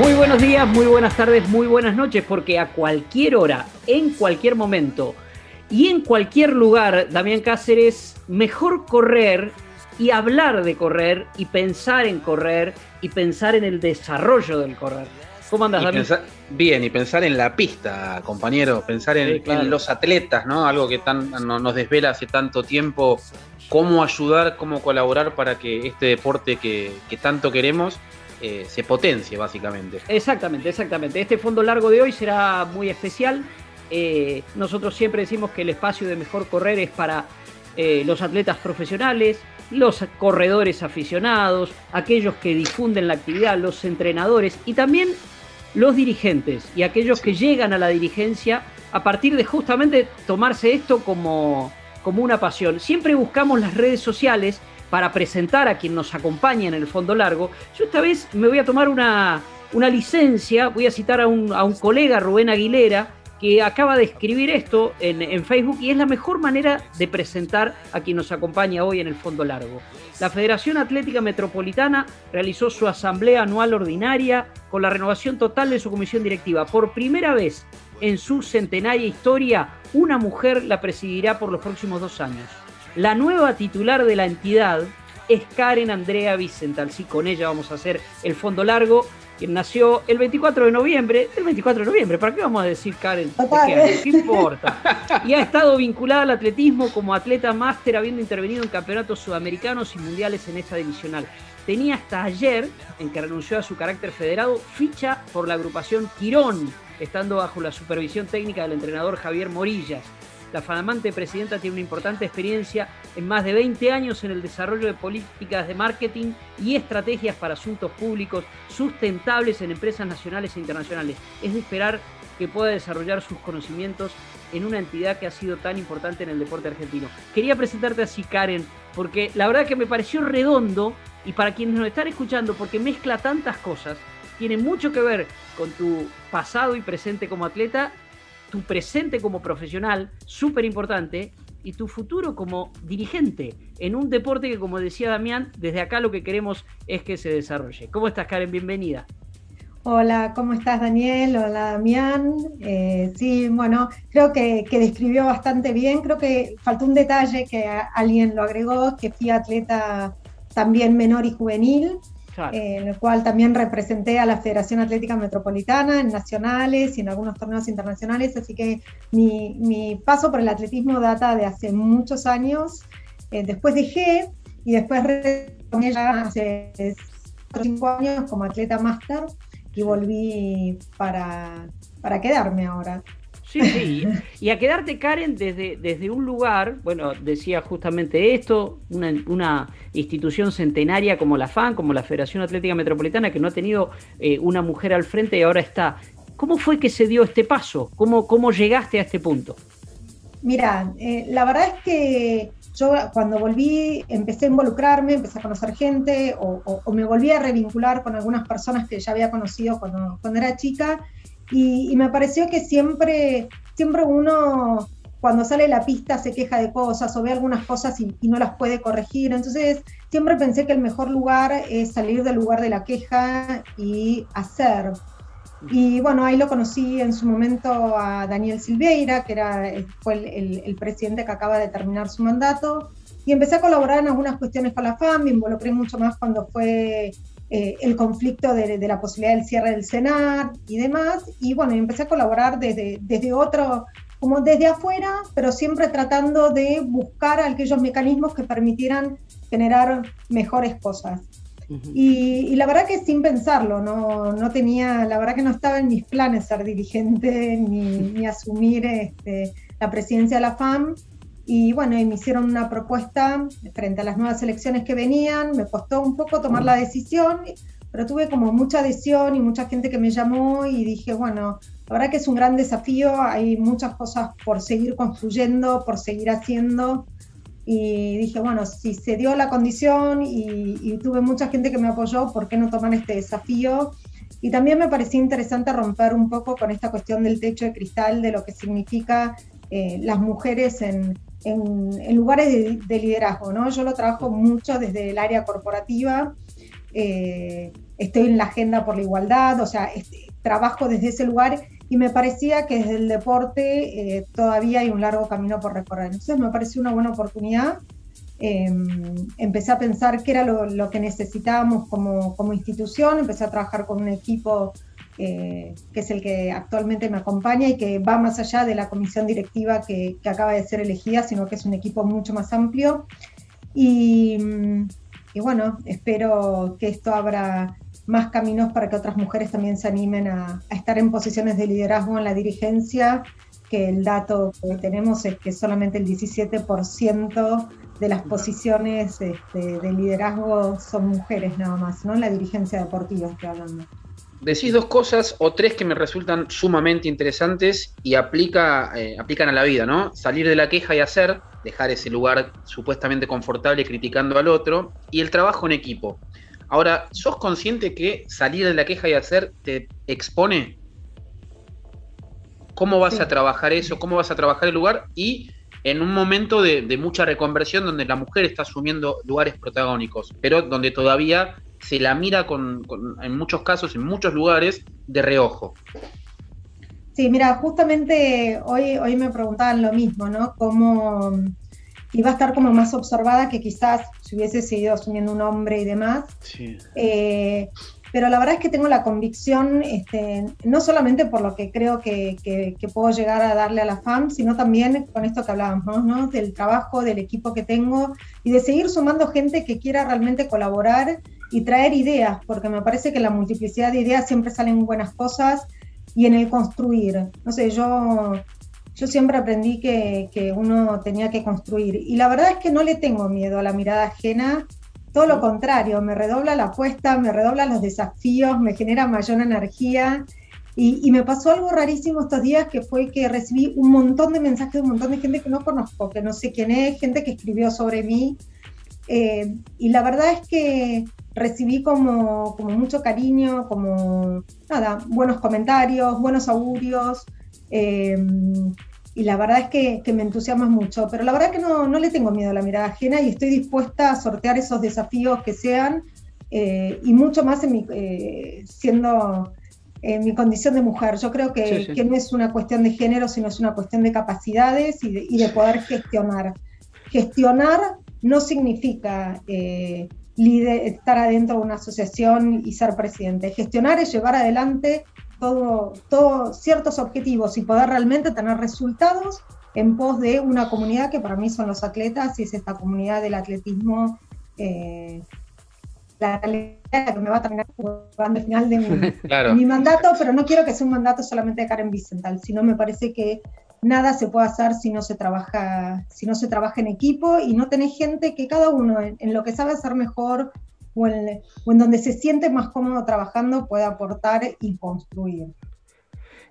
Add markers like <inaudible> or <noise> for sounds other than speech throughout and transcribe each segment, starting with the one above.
Muy buenos días, muy buenas tardes, muy buenas noches, porque a cualquier hora, en cualquier momento y en cualquier lugar, Damián Cáceres, mejor correr y hablar de correr y pensar en correr y pensar en el desarrollo del correr. ¿Cómo andas, Damián? bien, y pensar en la pista, compañero, pensar en, los atletas, ¿no? Algo que tan, nos desvela hace tanto tiempo, cómo ayudar, cómo colaborar para que este deporte que tanto queremos eh, se potencie, básicamente. Exactamente, exactamente. Este fondo largo de hoy será muy especial. Eh, nosotros siempre decimos que el espacio de mejor correr es para eh, los atletas profesionales, los corredores aficionados, aquellos que difunden la actividad, los entrenadores y también los dirigentes y aquellos que llegan a la dirigencia a partir de justamente tomarse esto como, como una pasión. Siempre buscamos las redes sociales para presentar a quien nos acompaña en el fondo largo, yo esta vez me voy a tomar una, licencia, voy a citar a un, colega, Rubén Aguilera, que acaba de escribir esto en, en, Facebook y es la mejor manera de presentar a quien nos acompaña hoy en el fondo largo. La Federación Atlética Metropolitana realizó su asamblea anual ordinaria con la renovación total de su comisión directiva. Por primera vez en su centenaria historia, una mujer la presidirá por los próximos dos años. La nueva titular de la entidad es Karen Andrea Vicental. Sí, con ella vamos a hacer el fondo largo, quien nació el 24 de noviembre. El 24 de noviembre, ¿para qué vamos a decir Karen? ¿Qué, importa? Y ha estado vinculada al atletismo como atleta máster, habiendo intervenido en campeonatos sudamericanos y mundiales en esta divisional. Tenía hasta ayer, en que renunció a su carácter federado, ficha por la agrupación Quirón, estando bajo la supervisión técnica del entrenador Javier Morillas. La flamante presidenta tiene una importante experiencia en más de 20 años en el desarrollo de políticas de marketing y estrategias para asuntos públicos sustentables en empresas nacionales e internacionales. Es de esperar que pueda desarrollar sus conocimientos en una entidad que ha sido tan importante en el deporte argentino. Quería presentarte así, Karen, porque la verdad que me pareció redondo y para quienes nos están escuchando, porque mezcla tantas cosas, tiene mucho que ver con tu pasado y presente como atleta tu presente como profesional, súper importante, y tu futuro como dirigente en un deporte que, como decía Damián, desde acá lo que queremos es que se desarrolle. ¿Cómo estás, Karen? Bienvenida. Hola, ¿cómo estás, Daniel? Hola, Damián. Eh, sí, bueno, creo que, que, describió bastante bien. Creo que faltó un detalle que alguien lo agregó, que fui atleta también menor y juvenil. Eh, en el cual también representé a la Federación Atlética Metropolitana en nacionales y en algunos torneos internacionales, así que mi, paso por el atletismo data de hace muchos años. Eh, después dejé y después retomé ya hace 5 años como atleta máster y volví para, para quedarme ahora. Sí, sí. Y a quedarte, Karen, desde, desde un lugar, bueno, decía justamente esto, una, institución centenaria como la FAN, como la Federación Atlética Metropolitana, que no ha tenido eh, una mujer al frente y ahora está. ¿Cómo fue que se dio este paso? ¿Cómo, cómo llegaste a este punto? Mira, eh, la verdad es que yo cuando volví empecé a involucrarme, empecé a conocer gente o, me volví a revincular con algunas personas que ya había conocido cuando, cuando era chica y, me pareció que siempre, siempre uno cuando sale la pista se queja de cosas o ve algunas cosas y, no las puede corregir. Entonces, siempre pensé que el mejor lugar es salir del lugar de la queja y hacer. Y bueno, ahí lo conocí en su momento a Daniel Silveira, que era, fue el, el presidente que acaba de terminar su mandato. Y empecé a colaborar en algunas cuestiones con la FAM, me involucré mucho más cuando fue eh, el conflicto de, la posibilidad del cierre del Senat y demás. Y bueno, empecé a colaborar desde, desde otro, como desde afuera, pero siempre tratando de buscar aquellos mecanismos que permitieran generar mejores cosas. y, la verdad que sin pensarlo, no, no, tenía, la verdad que no estaba en mis planes ser dirigente ni, asumir este, la presidencia de la FAM. Y bueno, y me hicieron una propuesta frente a las nuevas elecciones que venían, me costó un poco tomar la decisión, pero tuve como mucha adhesión y mucha gente que me llamó y dije, bueno, la verdad que es un gran desafío, hay muchas cosas por seguir construyendo, por seguir haciendo. Y dije, bueno, si se dio la condición y, tuve mucha gente que me apoyó, ¿por qué no tomar este desafío? Y también me parecía interesante romper un poco con esta cuestión del techo de cristal, de lo que significa eh, las mujeres en, en, lugares de, liderazgo. ¿no? Yo lo trabajo mucho desde el área corporativa, eh, estoy en la agenda por la igualdad, o sea, este, trabajo desde ese lugar y me parecía que desde el deporte eh, todavía hay un largo camino por recorrer. Entonces me pareció una buena oportunidad. Em, empecé a pensar qué era lo, que necesitábamos como, como, institución, empecé a trabajar con un equipo eh, que es el que actualmente me acompaña y que va más allá de la comisión directiva que, que acaba de ser elegida, sino que es un equipo mucho más amplio. Y, y bueno, espero que esto abra más caminos para que otras mujeres también se animen a, estar en posiciones de liderazgo en la dirigencia, que el dato que tenemos es que solamente el 17% de las posiciones este, de liderazgo son mujeres nada más, ¿no? En la dirigencia deportiva estoy hablando. Decís dos cosas o tres que me resultan sumamente interesantes y aplica, eh, aplican a la vida, ¿no? Salir de la queja y hacer, dejar ese lugar supuestamente confortable criticando al otro, y el trabajo en equipo. Ahora, ¿sos consciente que salir de la queja y hacer te expone? ¿Cómo vas a trabajar eso? ¿Cómo vas a trabajar el lugar? Y en un momento de, mucha reconversión donde la mujer está asumiendo lugares protagónicos, pero donde todavía se la mira con, en muchos casos, en muchos lugares, de reojo. Sí, mira, justamente hoy, hoy me preguntaban lo mismo, ¿no? Cómo, va a estar como más observada que quizás si hubiese seguido asumiendo un hombre y demás. Eh, pero la verdad es que tengo la convicción, este, no solamente por lo que creo que, puedo llegar a darle a la FAM, sino también con esto que hablábamos, ¿no? del trabajo, del equipo que tengo y de seguir sumando gente que quiera realmente colaborar y traer ideas, porque me parece que la multiplicidad de ideas siempre salen buenas cosas y en el construir. No sé, yo yo siempre aprendí que, uno tenía que construir. Y la verdad es que no le tengo miedo a la mirada ajena, todo lo contrario, me redobla la apuesta, me redobla los desafíos, me genera mayor energía. Y, me pasó algo rarísimo estos días que fue que recibí un montón de mensajes de un montón de gente que no conozco, que no sé quién es, gente que escribió sobre mí. Eh, y la verdad es que recibí como, como mucho cariño, como nada, buenos comentarios, buenos augurios. Eh, y la verdad es que, me entusiasma mucho, pero la verdad que no, no, le tengo miedo a la mirada ajena y estoy dispuesta a sortear esos desafíos que sean eh, y mucho más en mi, eh, siendo en mi condición de mujer. Yo creo que, que, no es una cuestión de género, sino es una cuestión de capacidades y de, y de poder gestionar. Gestionar no significa eh, estar adentro de una asociación y ser presidente. Gestionar es llevar adelante todo, ciertos objetivos y poder realmente tener resultados en pos de una comunidad que para mí son los atletas y es esta comunidad del atletismo eh, la que me va a terminar jugando al final de <laughs> mi, mandato, pero no quiero que sea un mandato solamente de Karen Vicental, sino me parece que nada se puede hacer si no se trabaja, si no se trabaja en equipo y no tenés gente que cada uno en, lo que sabe hacer mejor o en, donde se siente más cómodo trabajando puede aportar y construir.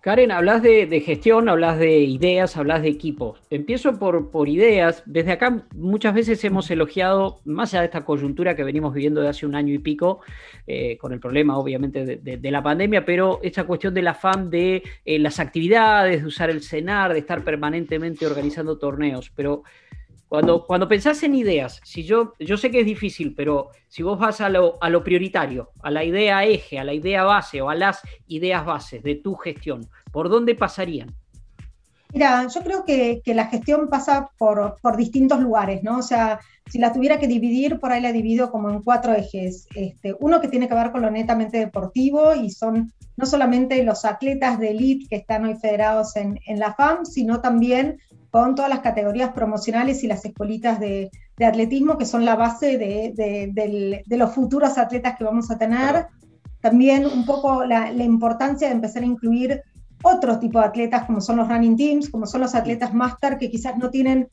Karen, hablas de, gestión, hablas de ideas, hablas de equipos. Empiezo por, por, ideas. Desde acá muchas veces hemos elogiado, más allá de esta coyuntura que venimos viviendo de hace un año y pico, eh, con el problema obviamente de, la pandemia, pero esta cuestión del afán de eh, las actividades, de usar el cenar, de estar permanentemente organizando torneos. Pero cuando, cuando pensás en ideas, si yo, yo sé que es difícil, pero si vos vas a lo, a lo prioritario, a la idea eje, a la idea base o a las ideas bases de tu gestión, ¿por dónde pasarían? Mira, yo creo que, que la gestión pasa por, por, distintos lugares, ¿no? O sea, si la tuviera que dividir, por ahí la divido como en cuatro ejes. Este, uno que tiene que ver con lo netamente deportivo y son no solamente los atletas de elite que están hoy federados en, en la FAM, sino también con todas las categorías promocionales y las escuelitas de, atletismo, que son la base de, los futuros atletas que vamos a tener. También un poco la, importancia de empezar a incluir otros tipos de atletas, como son los running teams, como son los atletas master, que quizás no tienen,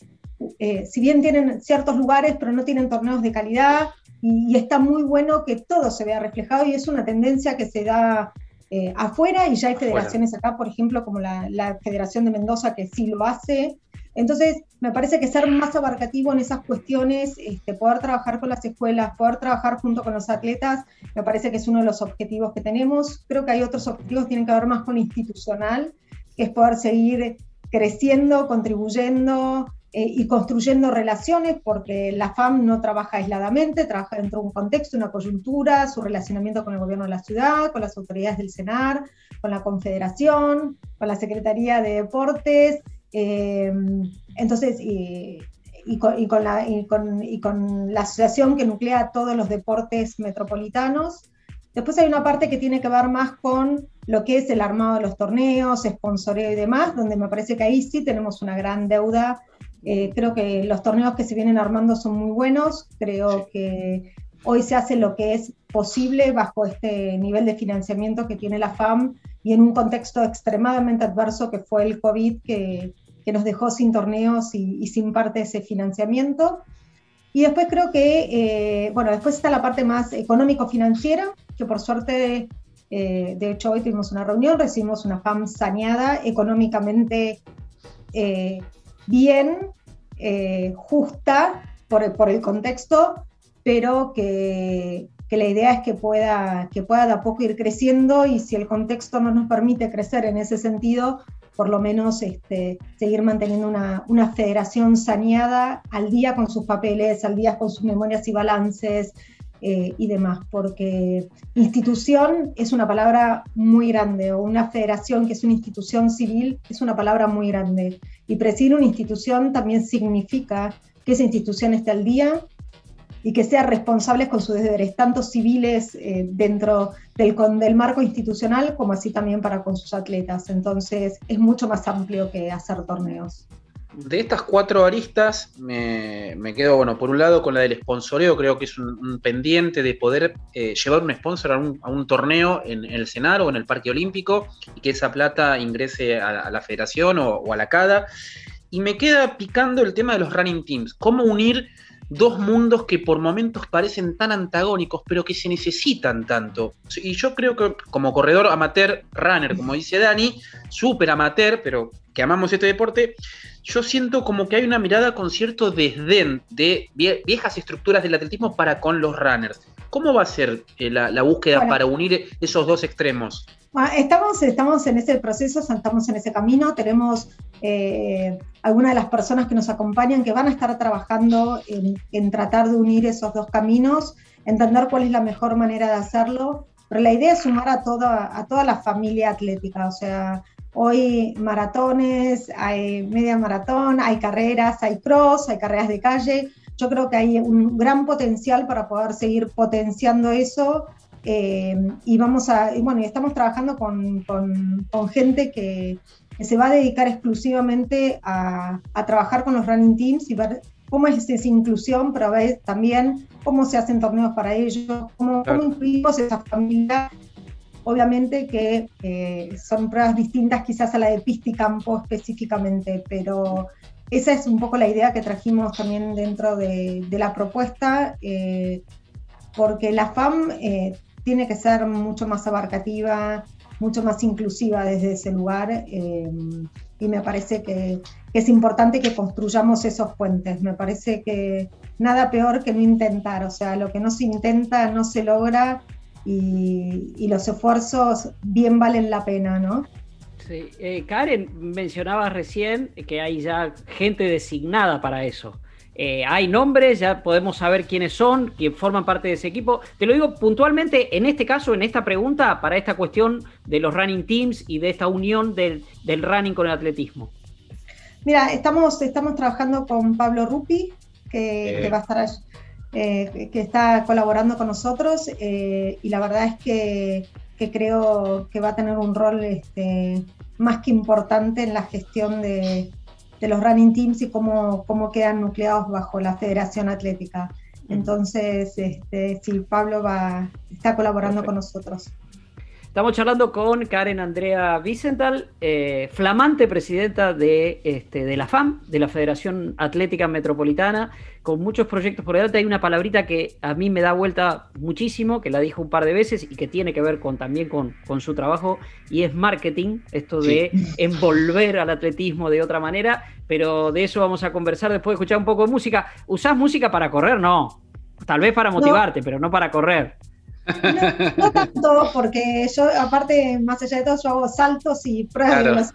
eh, si bien tienen ciertos lugares, pero no tienen torneos de calidad, y, está muy bueno que todo se vea reflejado, y es una tendencia que se da eh, afuera, y ya hay federaciones acá, por ejemplo, como la, la Federación de Mendoza, que sí lo hace, entonces, me parece que ser más abarcativo en esas cuestiones, este, poder trabajar con las escuelas, poder trabajar junto con los atletas, me parece que es uno de los objetivos que tenemos. Creo que hay otros objetivos que tienen que ver más con institucional, que es poder seguir creciendo, contribuyendo eh, y construyendo relaciones, porque la FAM no trabaja aisladamente, trabaja dentro de un contexto, una coyuntura, su relacionamiento con el gobierno de la ciudad, con las autoridades del CENAR, con la Confederación, con la Secretaría de Deportes, eh, entonces, y, con, la, asociación que nuclea todos los deportes metropolitanos. Después hay una parte que tiene que ver más con lo que es el armado de los torneos, sponsoreo y demás, donde me parece que ahí sí tenemos una gran deuda. Eh, creo que los torneos que se vienen armando son muy buenos. Creo que hoy se hace lo que es posible bajo este nivel de financiamiento que tiene la FAM y en un contexto extremadamente adverso que fue el COVID, que, que nos dejó sin torneos y, sin parte de ese financiamiento. Y después creo que, eh, bueno, después está la parte más económico-financiera, que por suerte, eh, de hecho hoy tuvimos una reunión, recibimos una FAM saneada, económicamente eh, bien, justa por, por, el contexto, pero que, que, la idea es que pueda, que pueda de a poco ir creciendo y si el contexto no nos permite crecer en ese sentido, por lo menos este, seguir manteniendo una, una, federación saneada al día con sus papeles, al día con sus memorias y balances eh, y demás, porque institución es una palabra muy grande, o una federación que es una institución civil es una palabra muy grande. Y presidir una institución también significa que esa institución esté al día, y que sean responsables con sus deberes, tanto civiles eh, dentro del, del marco institucional como así también para con sus atletas. Entonces es mucho más amplio que hacer torneos. De estas cuatro aristas me, quedo, bueno, por un lado con la del sponsoreo, creo que es un, pendiente de poder eh, llevar un sponsor a un, torneo en, el Senar o en el Parque Olímpico y que esa plata ingrese a, la federación o, o, a la CADA. Y me queda picando el tema de los running teams, cómo unir dos mundos que por momentos parecen tan antagónicos, pero que se necesitan tanto. Y yo creo que como corredor amateur, runner, como dice Dani, súper amateur, pero que amamos este deporte, yo siento como que hay una mirada con cierto desdén de viejas estructuras del atletismo para con los runners. ¿Cómo va a ser eh, la, búsqueda para unir esos dos extremos? Estamos, estamos en ese proceso, estamos en ese camino, tenemos eh, algunas de las personas que nos acompañan que van a estar trabajando en, tratar de unir esos dos caminos, entender cuál es la mejor manera de hacerlo, pero la idea es sumar a toda, a toda la familia atlética, o sea, hoy maratones, hay media maratón, hay carreras, hay cross, hay carreras de calle, yo creo que hay un gran potencial para poder seguir potenciando eso eh, y vamos a, bueno, estamos trabajando con, con, gente que, se va a dedicar exclusivamente a, a, trabajar con los running teams y ver cómo es esa inclusión, pero a ver también cómo se hacen torneos para ellos, cómo, cómo incluimos esa familia. Obviamente que eh, son pruebas distintas quizás a la de pista y campo específicamente, pero esa es un poco la idea que trajimos también dentro de, la propuesta, eh, porque la FAM eh, tiene que ser mucho más abarcativa, mucho más inclusiva desde ese lugar eh, y me parece que, es importante que construyamos esos puentes. Me parece que nada peor que no intentar, o sea, lo que no se intenta no se logra y, los esfuerzos bien valen la pena, ¿no? Sí. Eh, Karen, mencionabas recién que hay ya gente designada para eso. Eh, hay nombres, ya podemos saber quiénes son, quién forman parte de ese equipo. Te lo digo puntualmente en este caso, en esta pregunta, para esta cuestión de los running teams y de esta unión del, running con el atletismo. Mira, estamos, estamos trabajando con Pablo Rupi, que, va a estar eh, que está colaborando con nosotros, eh, y la verdad es que, creo que va a tener un rol este, más que importante en la gestión de, de los running teams y cómo, cómo quedan nucleados bajo la Federación Atlética. Entonces, este, sí, Pablo va, está colaborando con nosotros. Estamos charlando con Karen Andrea Vicental, eh, flamante presidenta de, este, de la FAM, de la Federación Atlética Metropolitana, con muchos proyectos por delante. Hay una palabrita que a mí me da vuelta muchísimo, que la dijo un par de veces y que tiene que ver con, también con, su trabajo, y es marketing, esto de <laughs> envolver al atletismo de otra manera, pero de eso vamos a conversar después de escuchar un poco de música. ¿Usás música para correr? No. Tal vez para motivarte, pero no para correr. No, tanto, porque yo, aparte, más allá de todo, yo hago saltos y pruebas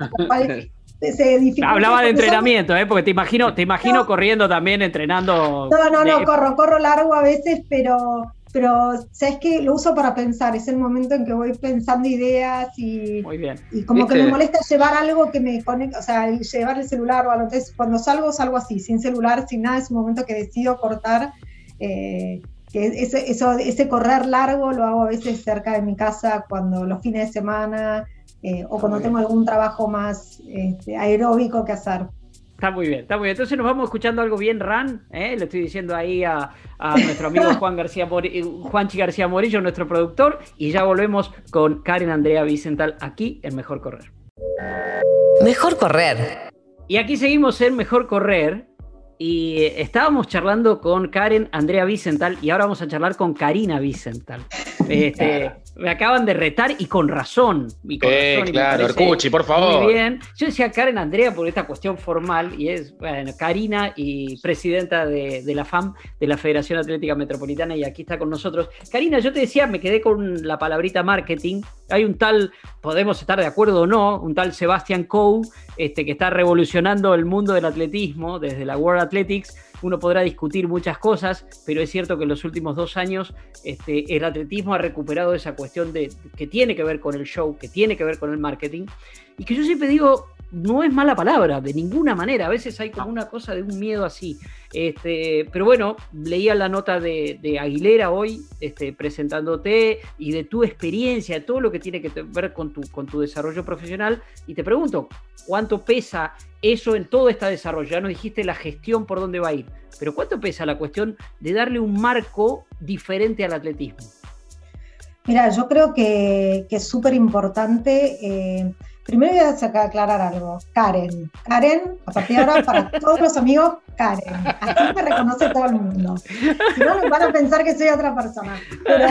Hablaba de entrenamiento, ¿eh? porque te imagino, te imagino corriendo también, entrenando. No, no, no, corro, corro largo a veces, pero, pero sabes que lo uso para pensar, es el momento en que voy pensando ideas y, y como que me molesta llevar algo que me conecta, o sea, llevar el celular o algo. Entonces, cuando salgo, salgo así, sin celular, sin nada, es un momento que decido cortar. Eh, que ese, eso, ese correr largo lo hago a veces cerca de mi casa cuando los fines de semana eh, o cuando tengo algún trabajo más este, aeróbico que hacer. Está muy bien, está muy bien. Entonces nos vamos escuchando algo bien ran, ¿eh? le estoy diciendo ahí a, nuestro amigo <laughs> Juan García Juanchi García Morillo, nuestro productor, y ya volvemos con Karen Andrea Vicental aquí en Mejor Correr. Mejor Correr. Y aquí seguimos en Mejor Correr, y estábamos charlando con Karen Andrea Vicental y ahora vamos a charlar con Karina Vicental. <laughs> Este, me acaban de retar y con razón. Y con eh, claro, Arcucci, por favor. Muy bien. Yo decía Karen Andrea por esta cuestión formal y es, bueno, Karina y presidenta de, la FAM, de la Federación Atlética Metropolitana, y aquí está con nosotros. Karina, yo te decía, me quedé con la palabrita marketing. Hay un tal, podemos estar de acuerdo o no, un tal Sebastian Coe, este, que está revolucionando el mundo del atletismo desde la World Athletics uno podrá discutir muchas cosas, pero es cierto que en los últimos dos años este, el atletismo ha recuperado esa cuestión de, que tiene que ver con el show, que tiene que ver con el marketing, y que yo siempre digo, no es mala palabra, de ninguna manera. A veces hay como una cosa de un miedo así. Este, pero bueno, leía la nota de, Aguilera hoy, este, presentándote y de tu experiencia, de todo lo que tiene que ver con tu, con tu desarrollo profesional. Y te pregunto, ¿cuánto pesa eso en todo este desarrollo? Ya nos dijiste la gestión por dónde va a ir, pero ¿cuánto pesa la cuestión de darle un marco diferente al atletismo? Mira, yo creo que, es súper importante. Eh, Primero voy a aclarar algo. Karen. Karen, a partir de ahora, para <laughs> todos los amigos, Karen. Así me reconoce todo el mundo. Si no, van a pensar que soy otra persona. Pero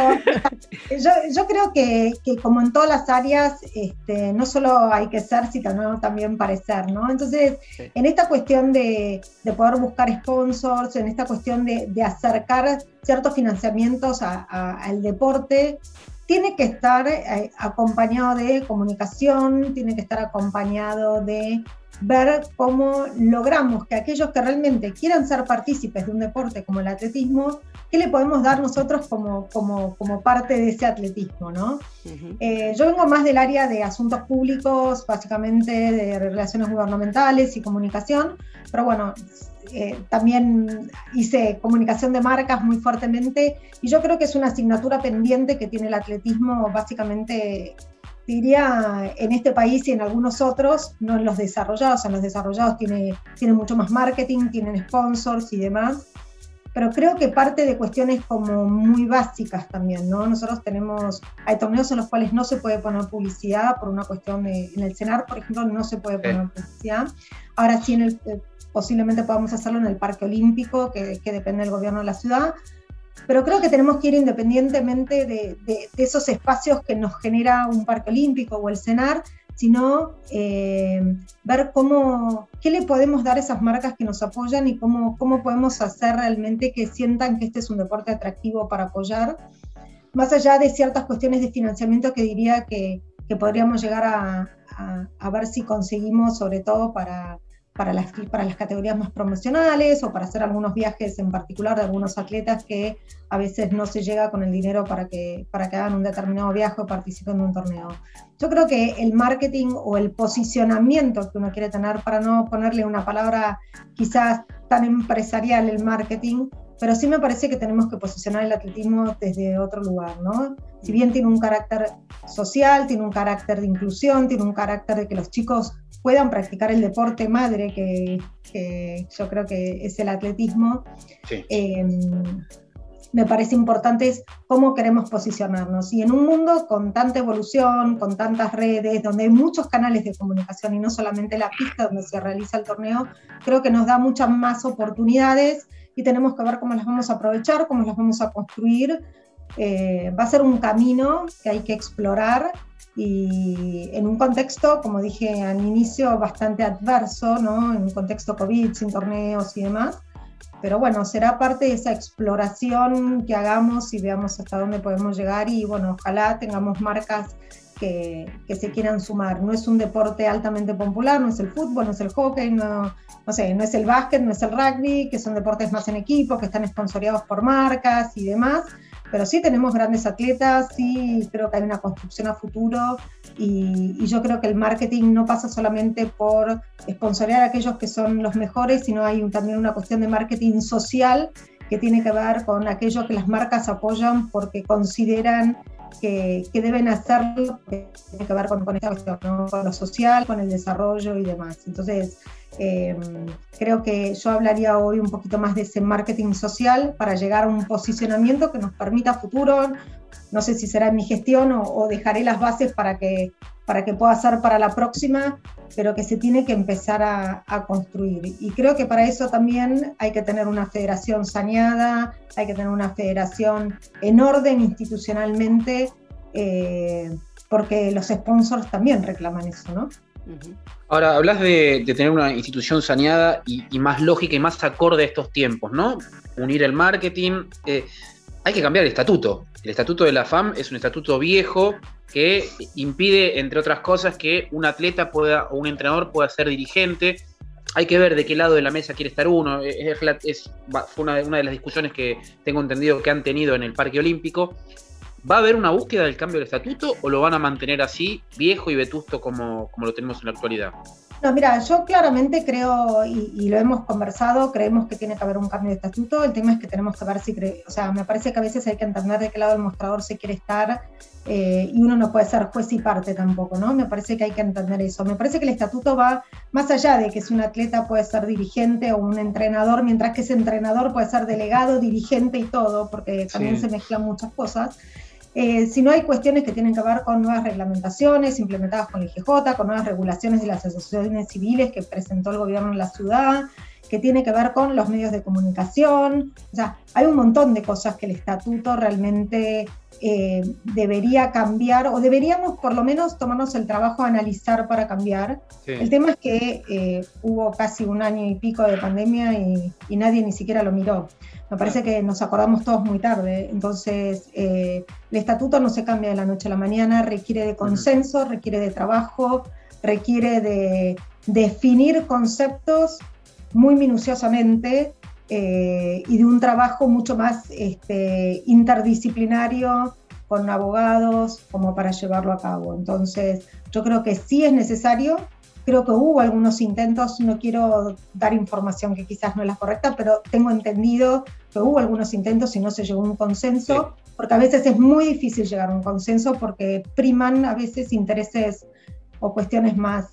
<laughs> yo, creo que, como en todas las áreas, este, no solo hay que ser, sino también parecer, ¿no? Entonces, en esta cuestión de, poder buscar sponsors, en esta cuestión de, acercar ciertos financiamientos al deporte, tiene que estar eh, acompañado de comunicación, tiene que estar acompañado de ver cómo logramos que aquellos que realmente quieran ser partícipes de un deporte como el atletismo, ¿qué le podemos dar nosotros como, como, como parte de ese atletismo? ¿no? Eh, yo vengo más del área de asuntos públicos, básicamente de relaciones gubernamentales y comunicación, pero bueno, eh, también hice comunicación de marcas muy fuertemente y yo creo que es una asignatura pendiente que tiene el atletismo básicamente, diría, en este país y en algunos otros, no en los desarrollados, en los desarrollados tiene, tiene mucho más marketing, tienen sponsors y demás. Pero creo que parte de cuestiones como muy básicas también, ¿no? Nosotros tenemos, hay torneos en los cuales no se puede poner publicidad por una cuestión de, en el CENAR, por ejemplo, no se puede poner publicidad. Ahora sí en el posiblemente podamos hacerlo en el Parque Olímpico, que, depende del gobierno de la ciudad, pero creo que tenemos que ir independientemente de, esos espacios que nos genera un Parque Olímpico o el CENAR, sino eh, ver cómo, qué le podemos dar a esas marcas que nos apoyan y cómo, cómo podemos hacer realmente que sientan que este es un deporte atractivo para apoyar, más allá de ciertas cuestiones de financiamiento que diría que, podríamos llegar a ver si conseguimos, sobre todo para para las, para las categorías más promocionales o para hacer algunos viajes en particular de algunos atletas que a veces no se llega con el dinero para que, para que hagan un determinado viaje o participen en un torneo. Yo creo que el marketing o el posicionamiento que uno quiere tener, para no ponerle una palabra quizás tan empresarial, el marketing, pero sí me parece que tenemos que posicionar el atletismo desde otro lugar, ¿no? Si bien tiene un carácter social, tiene un carácter de inclusión, tiene un carácter de que los chicos puedan practicar el deporte madre, que, yo creo que es el atletismo, em, me parece importante es cómo queremos posicionarnos. Y en un mundo con tanta evolución, con tantas redes, donde hay muchos canales de comunicación y no solamente la pista donde se realiza el torneo, creo que nos da muchas más oportunidades y tenemos que ver cómo las vamos a aprovechar, cómo las vamos a construir. Eh, va a ser un camino que hay que explorar y en un contexto, como dije al inicio, bastante adverso, ¿no? en un contexto COVID, sin torneos y demás. Pero bueno, será parte de esa exploración que hagamos y veamos hasta dónde podemos llegar y bueno, ojalá tengamos marcas que, que, se quieran sumar. No es un deporte altamente popular, no es el fútbol, no es el hockey, no, no sé, no es el básquet, no es el rugby, que son deportes más en equipo, que están esponsoreados por marcas y demás, pero sí tenemos grandes atletas, sí creo que hay una construcción a futuro y, yo creo que el marketing no pasa solamente por esponsorear a aquellos que son los mejores, sino hay también una cuestión de marketing social que tiene que ver con aquello que las marcas apoyan porque consideran que, deben hacerlo, que tiene que ver con, con esta cuestión, con lo social, con el desarrollo y demás. Entonces, eh, creo que yo hablaría hoy un poquito más de ese marketing social para llegar a un posicionamiento que nos permita futuro, no sé si será en mi gestión o, dejaré las bases para que, para que pueda ser para la próxima, pero que se tiene que empezar a, construir. Y creo que para eso también hay que tener una federación saneada, hay que tener una federación en orden institucionalmente, eh, porque los sponsors también reclaman eso, ¿no? Ahora, hablas de, tener una institución saneada y, más lógica y más acorde a estos tiempos, ¿no? Unir el marketing. Eh, hay que cambiar el estatuto. El estatuto de la FAM es un estatuto viejo que impide, entre otras cosas, que un atleta pueda o un entrenador pueda ser dirigente. Hay que ver de qué lado de la mesa quiere estar uno. Es, una, de las discusiones que tengo entendido que han tenido en el Parque Olímpico. ¿Va a haber una búsqueda del cambio del estatuto o lo van a mantener así, viejo y vetusto como lo tenemos en la actualidad? No, mira, yo claramente creo, y, lo hemos conversado, creemos que tiene que haber un cambio de estatuto. El tema es que tenemos que ver si, o sea, me parece que a veces hay que entender de qué lado del mostrador se quiere estar eh, y uno no puede ser juez y parte tampoco, ¿no? Me parece que hay que entender eso. Me parece que el estatuto va más allá de que si un atleta puede ser dirigente o un entrenador, mientras que ese entrenador puede ser delegado, dirigente y todo, porque también se mezclan muchas cosas. Eh, si no hay cuestiones que tienen que ver con nuevas reglamentaciones implementadas con el IGJ, con nuevas regulaciones de las asociaciones civiles que presentó el gobierno en la ciudad, que tiene que ver con los medios de comunicación. O sea, hay un montón de cosas que el estatuto realmente eh, debería cambiar o deberíamos por lo menos tomarnos el trabajo de analizar para cambiar. El tema es que eh, hubo casi un año y pico de pandemia y, y nadie ni siquiera lo miró. Me parece que nos acordamos todos muy tarde. Entonces, eh, el estatuto no se cambia de la noche a la mañana, requiere de consenso, requiere de trabajo, requiere de definir conceptos muy minuciosamente eh, y de un trabajo mucho más este, interdisciplinario con abogados como para llevarlo a cabo. Entonces, yo creo que sí es necesario, Creo que hubo algunos intentos, no quiero dar información que quizás no es la correcta, pero tengo entendido que hubo algunos intentos y no se llegó a un consenso, porque a veces es muy difícil llegar a un consenso porque priman a veces intereses o cuestiones más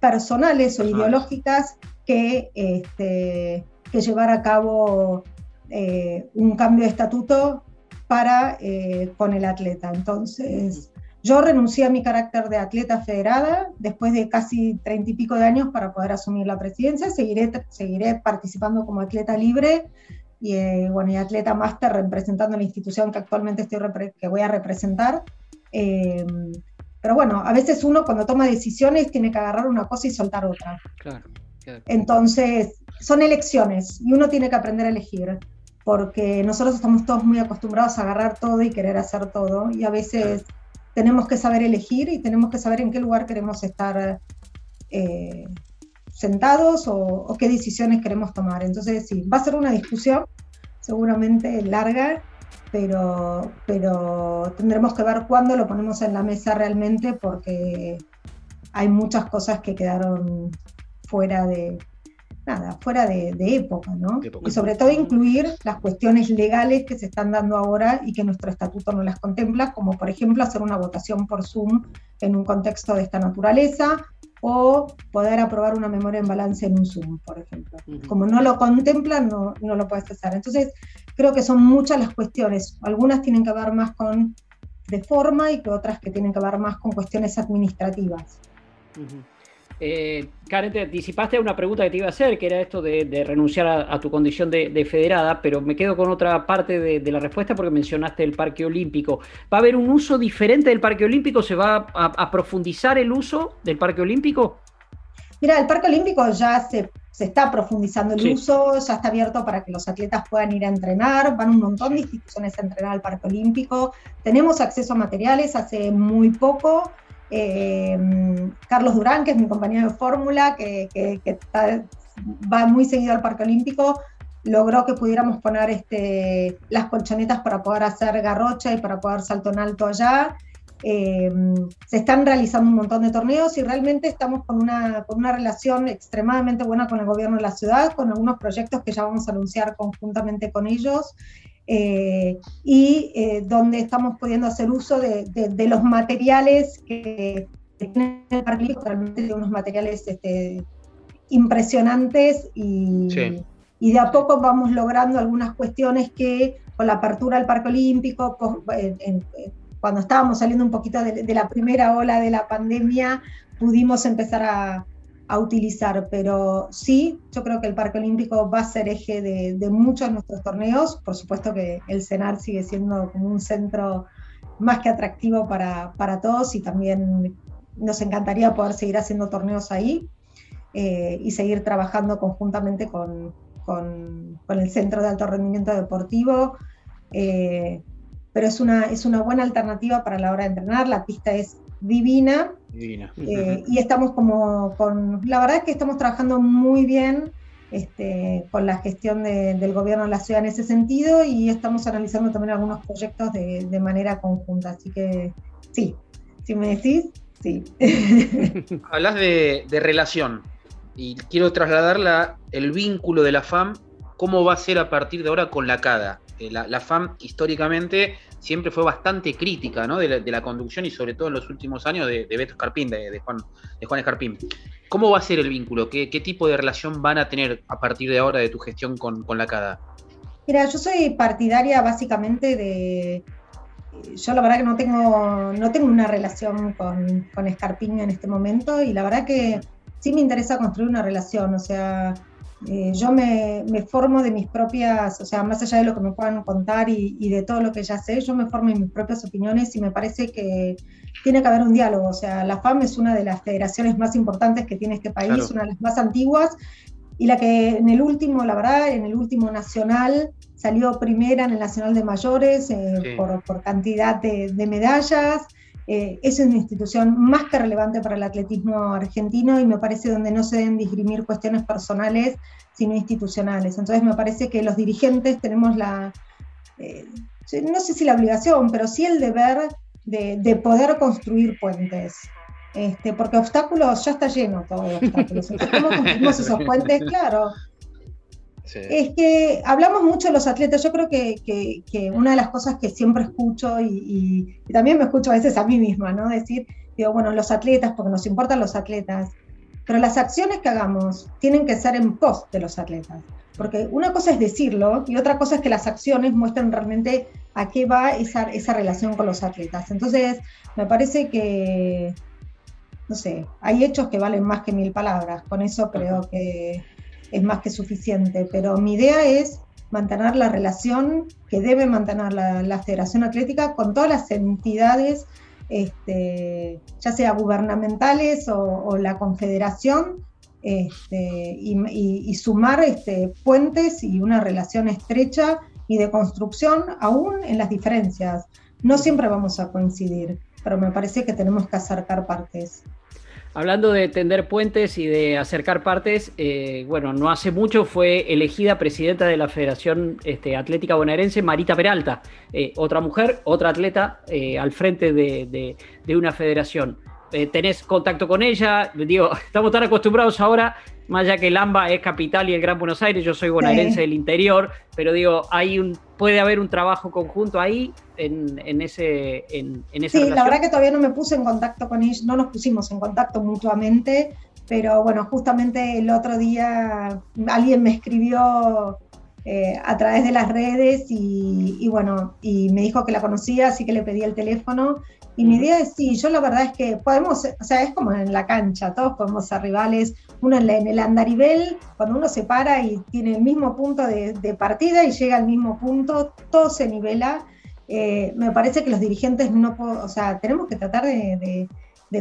personales o ideológicas que, este, llevar a cabo eh, un cambio de estatuto para eh, con el atleta. Entonces, yo renuncié a mi carácter de atleta federada después de casi treinta y pico de años para poder asumir la presidencia. Seguiré, seguiré participando como atleta libre y, eh, bueno, atleta máster representando la institución que actualmente estoy que voy a representar. Eh, pero bueno, a veces uno cuando toma decisiones tiene que agarrar una cosa y soltar otra. Claro, Entonces, son elecciones y uno tiene que aprender a elegir, porque nosotros estamos todos muy acostumbrados a agarrar todo y querer hacer todo, y a veces tenemos que saber elegir y tenemos que saber en qué lugar queremos estar eh, sentados o, qué decisiones queremos tomar. Entonces, sí, va a ser una discusión seguramente larga, pero, pero tendremos que ver cuándo lo ponemos en la mesa realmente porque hay muchas cosas que quedaron fuera de, nada, fuera de, época, ¿no? Y sobre todo incluir las cuestiones legales que se están dando ahora y que nuestro estatuto no las contempla, como por ejemplo hacer una votación por Zoom en un contexto de esta naturaleza, o poder aprobar una memoria en balance en un Zoom, por ejemplo. Como no lo contemplan, no, no lo puedes hacer. Entonces, creo que son muchas las cuestiones. Algunas tienen que ver más con de forma y que otras que tienen que ver más con cuestiones administrativas. Eh, Karen, te anticipaste a una pregunta que te iba a hacer, que era esto de, renunciar a, tu condición de, federada, pero me quedo con otra parte de, la respuesta porque mencionaste el Parque Olímpico. ¿Va a haber un uso diferente del Parque Olímpico? ¿Se va a, profundizar el uso del Parque Olímpico? Mira, el Parque Olímpico ya se, está profundizando el uso, ya está abierto para que los atletas puedan ir a entrenar, van un montón de instituciones a entrenar al Parque Olímpico, tenemos acceso a materiales hace muy poco, eh, Carlos Durán, que es mi compañero de fórmula, que, va muy seguido al Parque Olímpico, logró que pudiéramos poner este, las colchonetas para poder hacer garrocha y para poder salto en alto allá. Eh, se están realizando un montón de torneos y realmente estamos con una relación extremadamente buena con el gobierno de la ciudad, con algunos proyectos que ya vamos a anunciar conjuntamente con ellos. Eh, y eh, donde estamos pudiendo hacer uso de, los materiales que tienen el parque, realmente de unos materiales este, impresionantes y, y, de a poco vamos logrando algunas cuestiones que con la apertura del Parque Olímpico, cuando estábamos saliendo un poquito de la primera ola de la pandemia, pudimos empezar a, a utilizar, pero sí, yo creo que el Parque Olímpico va a ser eje de, muchos de nuestros torneos. Por supuesto que el CENAR sigue siendo un centro más que atractivo para, para todos y también nos encantaría poder seguir haciendo torneos ahí eh, y seguir trabajando conjuntamente con, con, el Centro de Alto Rendimiento Deportivo. Eh, pero es una, es una buena alternativa para la hora de entrenar. La pista es divina. Eh, y estamos como con, la verdad es que estamos trabajando muy bien este, con la gestión del gobierno de la ciudad en ese sentido y estamos analizando también algunos proyectos de, manera conjunta. Así que sí, si me decís, sí. <laughs> Hablas de, relación y quiero trasladarla, el vínculo de la FAM, cómo va a ser a partir de ahora con la CADA. Eh, la, la FAM históricamente siempre fue bastante crítica de, la, conducción y sobre todo en los últimos años de, Beto Escarpín, de, Juan, de Juan Escarpín. ¿Cómo va a ser el vínculo? ¿Qué, tipo de relación van a tener a partir de ahora de tu gestión con, la CADA? Mira, yo soy partidaria básicamente de... Yo la verdad que no tengo, no tengo una relación con, con Escarpín en este momento y la verdad que sí me interesa construir una relación, o sea, eh, yo me, formo de mis propias, o sea, más allá de lo que me puedan contar y, de todo lo que ya sé, yo me formo en mis propias opiniones y me parece que tiene que haber un diálogo. O sea, la FAM es una de las federaciones más importantes que tiene este país, una de las más antiguas y la que en el último, la verdad, en el último nacional salió primera en el nacional de mayores eh, por, cantidad de, medallas. Eh, es una institución más que relevante para el atletismo argentino y me parece donde no se deben disgrimir cuestiones personales, sino institucionales. Entonces me parece que los dirigentes tenemos la, eh, no sé si la obligación, pero sí el deber de, poder construir puentes. Este, porque obstáculos ya está lleno todo de obstáculos. ¿cómo construimos esos puentes? Claro, es que hablamos mucho de los atletas. Yo creo que, una de las cosas que siempre escucho y, también me escucho a veces a mí misma, ¿no? Decir, digo, bueno, los atletas, porque nos importan los atletas, pero las acciones que hagamos tienen que ser en pos de los atletas. Porque una cosa es decirlo y otra cosa es que las acciones muestren realmente a qué va esa, esa relación con los atletas. Entonces, me parece que, no sé, hay hechos que valen más que mil palabras. Con eso creo que es más que suficiente, pero mi idea es mantener la relación que debe mantener la, Federación Atlética con todas las entidades, este, ya sea gubernamentales o, la Confederación, este, y, sumar este, puentes y una relación estrecha y de construcción, aún en las diferencias. No siempre vamos a coincidir, pero me parece que tenemos que acercar partes. Hablando de tender puentes y de acercar partes, eh, bueno, no hace mucho fue elegida presidenta de la Federación este, Atlética Bonaerense Marita Peralta, eh, otra mujer, otra atleta eh, al frente de, una federación. Eh, tenés contacto con ella. Digo, <laughs> estamos tan acostumbrados ahora, más allá que el AMBA es capital y el Gran Buenos Aires, yo soy bonaerense del interior, pero digo, hay un, puede haber un trabajo conjunto ahí en, en ese en, en esa Sí, la verdad que todavía no me puse en contacto con ella, no nos pusimos en contacto mutuamente, pero bueno, justamente el otro día alguien me escribió eh, a través de las redes y, bueno, y me dijo que la conocía, así que le pedí el teléfono. Y mi idea es, sí, yo la verdad es que podemos, o sea, es como en la cancha, todos podemos ser rivales. Uno en, el andarivel, cuando uno se para y tiene el mismo punto de, partida y llega al mismo punto, todo se nivela. Eh, me parece que los dirigentes no, o sea, tenemos que tratar de,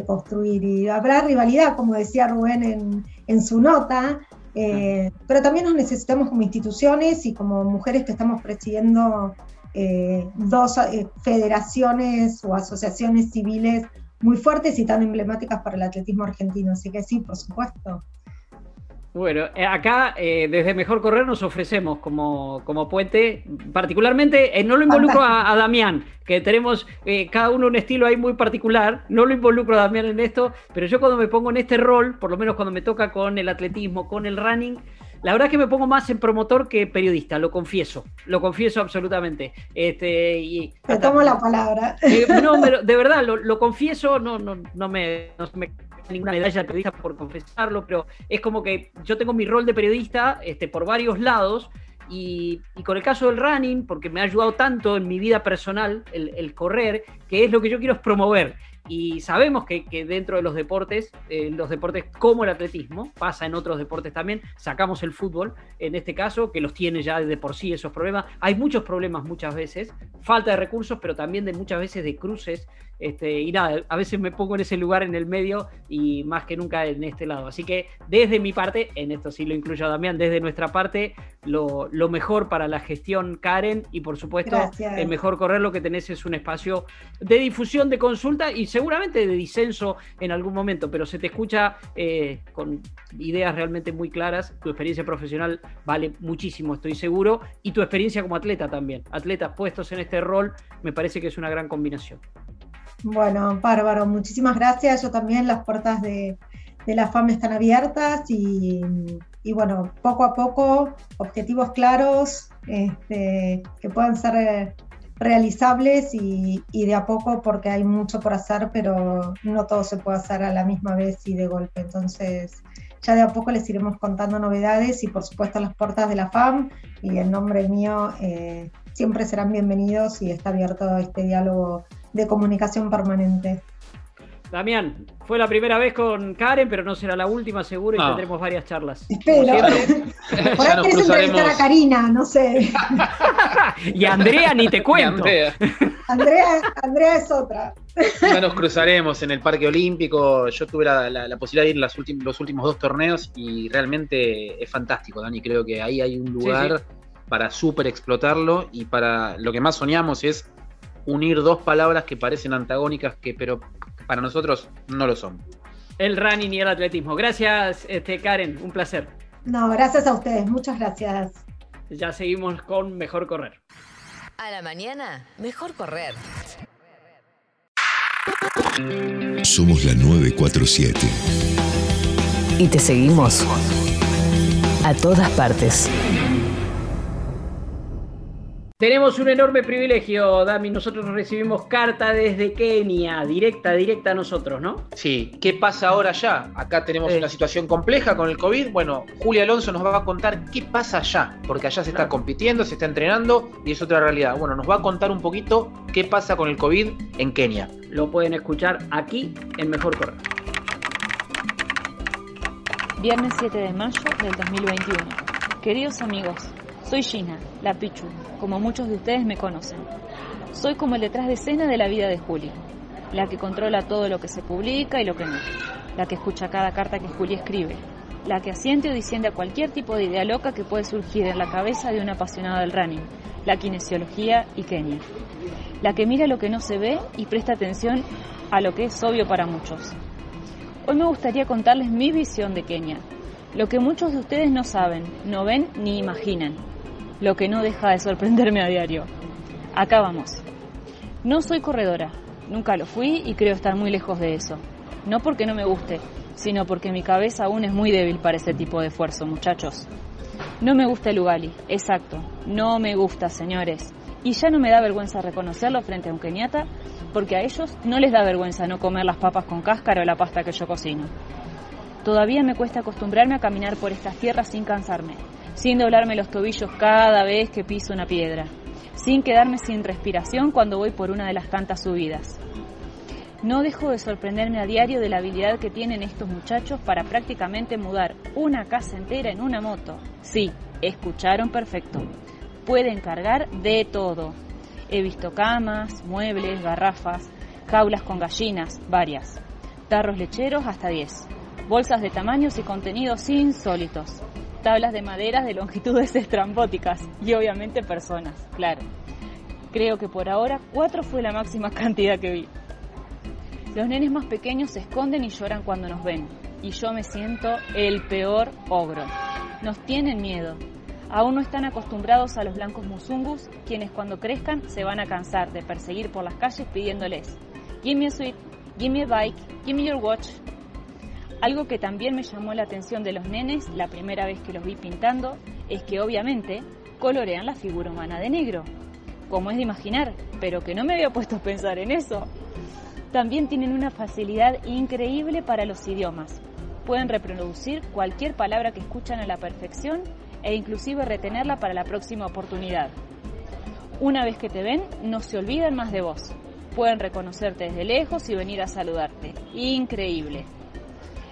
construir y habrá rivalidad, como decía Rubén en, en su nota, eh, pero también nos necesitamos como instituciones y como mujeres que estamos presidiendo eh, dos eh, federaciones o asociaciones civiles muy fuertes y tan emblemáticas para el atletismo argentino. Así que sí, por supuesto. Bueno, eh, acá eh, desde Mejor Correr nos ofrecemos como, como puente, particularmente, eh, no lo involucro a, Damián, que tenemos cada uno un estilo ahí muy particular, no lo involucro a Damián en esto, pero yo cuando me pongo en este rol, por lo menos cuando me toca con el atletismo, con el running, la verdad es que me pongo más en promotor que periodista, lo confieso, lo confieso absolutamente. Este, y Te tomo la palabra. no, <laughs> de verdad, lo, confieso, no, no, no me, no me ninguna medalla de periodista por confesarlo, pero es como que yo tengo mi rol de periodista este, por varios lados y, con el caso del running, porque me ha ayudado tanto en mi vida personal el, correr, que es lo que yo quiero es promover. Y sabemos que, dentro de los deportes, eh, los deportes como el atletismo, pasa en otros deportes también, sacamos el fútbol, en este caso, que los tiene ya de por sí esos problemas. Hay muchos problemas muchas veces, falta de recursos, pero también de muchas veces de cruces este, y nada, a veces me pongo en ese lugar en el medio y más que nunca en este lado. Así que desde mi parte, en esto sí lo incluyo a Damián, desde nuestra parte, lo, mejor para la gestión Karen y por supuesto el mejor correr lo que tenés es un espacio de difusión, de consulta y seguramente de disenso en algún momento, pero se te escucha eh, con ideas realmente muy claras. Tu experiencia profesional vale muchísimo, estoy seguro, y tu experiencia como atleta también. Atletas puestos en este rol me parece que es una gran combinación. Bueno, bárbaro, muchísimas gracias. Yo también, las puertas de, la FAM están abiertas y, bueno, poco a poco, objetivos claros este, que puedan ser eh, realizables y, de a poco porque hay mucho por hacer, pero no todo se puede hacer a la misma vez y de golpe. Entonces, ya de a poco les iremos contando novedades y por supuesto las puertas de la FAM y el nombre mío eh, siempre serán bienvenidos y está abierto este diálogo de comunicación permanente. Damián, fue la primera vez con Karen, pero no será la última, seguro, y tendremos varias charlas. Espero. <laughs> Por ahí querés entrevistar a Karina, no sé. <laughs> y Andrea, ni te cuento. <laughs> Andrea. Andrea, es otra. Ya nos cruzaremos en el Parque Olímpico. Yo tuve la, posibilidad de ir las los últimos dos torneos y realmente es fantástico, Dani. Creo que ahí hay un lugar para súper explotarlo y para lo que más soñamos es unir dos palabras que parecen antagónicas, que pero para nosotros no lo son. El running y el atletismo. Gracias, este, Karen, un placer. No, gracias a ustedes, muchas gracias. Ya seguimos con Mejor Correr. A la mañana, Mejor Correr. Somos la 947. Y te seguimos a todas partes. Tenemos un enorme privilegio, Dami. Nosotros recibimos carta desde Kenia, directa, directa a nosotros, ¿no? Sí. ¿Qué pasa ahora ya? Acá tenemos una situación compleja con el COVID. Bueno, Julia Alonso nos va a contar qué pasa allá, porque allá se está compitiendo, se está entrenando y es otra realidad. Bueno, nos va a contar un poquito qué pasa con el COVID en Kenia. Lo pueden escuchar aquí en Mejor Correr. Viernes 7 de mayo del 2021. Queridos amigos, soy Gina, la Pichu, como muchos de ustedes me conocen. Soy como el detrás de escena de la vida de Juli, la que controla todo lo que se publica y lo que no, la que escucha cada carta que Juli escribe, la que asiente o disiente a cualquier tipo de idea loca que puede surgir en la cabeza de una apasionada del running, la kinesiología y Kenia, la que mira lo que no se ve y presta atención a lo que es obvio para muchos. Hoy me gustaría contarles mi visión de Kenia, lo que muchos de ustedes no saben, no ven ni imaginan lo que no deja de sorprenderme a diario. Acá vamos. No soy corredora, nunca lo fui y creo estar muy lejos de eso. No porque no me guste, sino porque mi cabeza aún es muy débil para ese tipo de esfuerzo, muchachos. No me gusta el ugali, exacto, no me gusta, señores. Y ya no me da vergüenza reconocerlo frente a un keniata, porque a ellos no les da vergüenza no comer las papas con cáscara o la pasta que yo cocino. Todavía me cuesta acostumbrarme a caminar por estas tierras sin cansarme, sin doblarme los tobillos cada vez que piso una piedra, sin quedarme sin respiración cuando voy por una de las tantas subidas. No dejo de sorprenderme a diario de la habilidad que tienen estos muchachos para prácticamente mudar una casa entera en una moto. Sí, escucharon perfecto. Pueden cargar de todo. He visto camas, muebles, garrafas, jaulas con gallinas, varias. Tarros lecheros hasta 10 bolsas de tamaños y contenidos insólitos, tablas de maderas de longitudes <laughs> estrambóticas y obviamente personas, claro. Creo que por ahora cuatro fue la máxima <laughs> cantidad que vi. Los nenes más pequeños se esconden y lloran cuando nos ven, y yo me siento el peor ogro. Nos tienen miedo. Aún no están acostumbrados a los blancos musungus, quienes cuando crezcan se van a cansar de perseguir por las calles pidiéndoles, Give me a sweet, give me a bike, give me your watch, algo que también me llamó la atención de los nenes la primera vez que los vi pintando es que obviamente colorean la figura humana de negro, como es de imaginar, pero que no me había puesto a pensar en eso. También tienen una facilidad increíble para los idiomas. Pueden reproducir cualquier palabra que escuchan a la perfección e inclusive retenerla para la próxima oportunidad. Una vez que te ven, no se olvidan más de vos. Pueden reconocerte desde lejos y venir a saludarte. Increíble.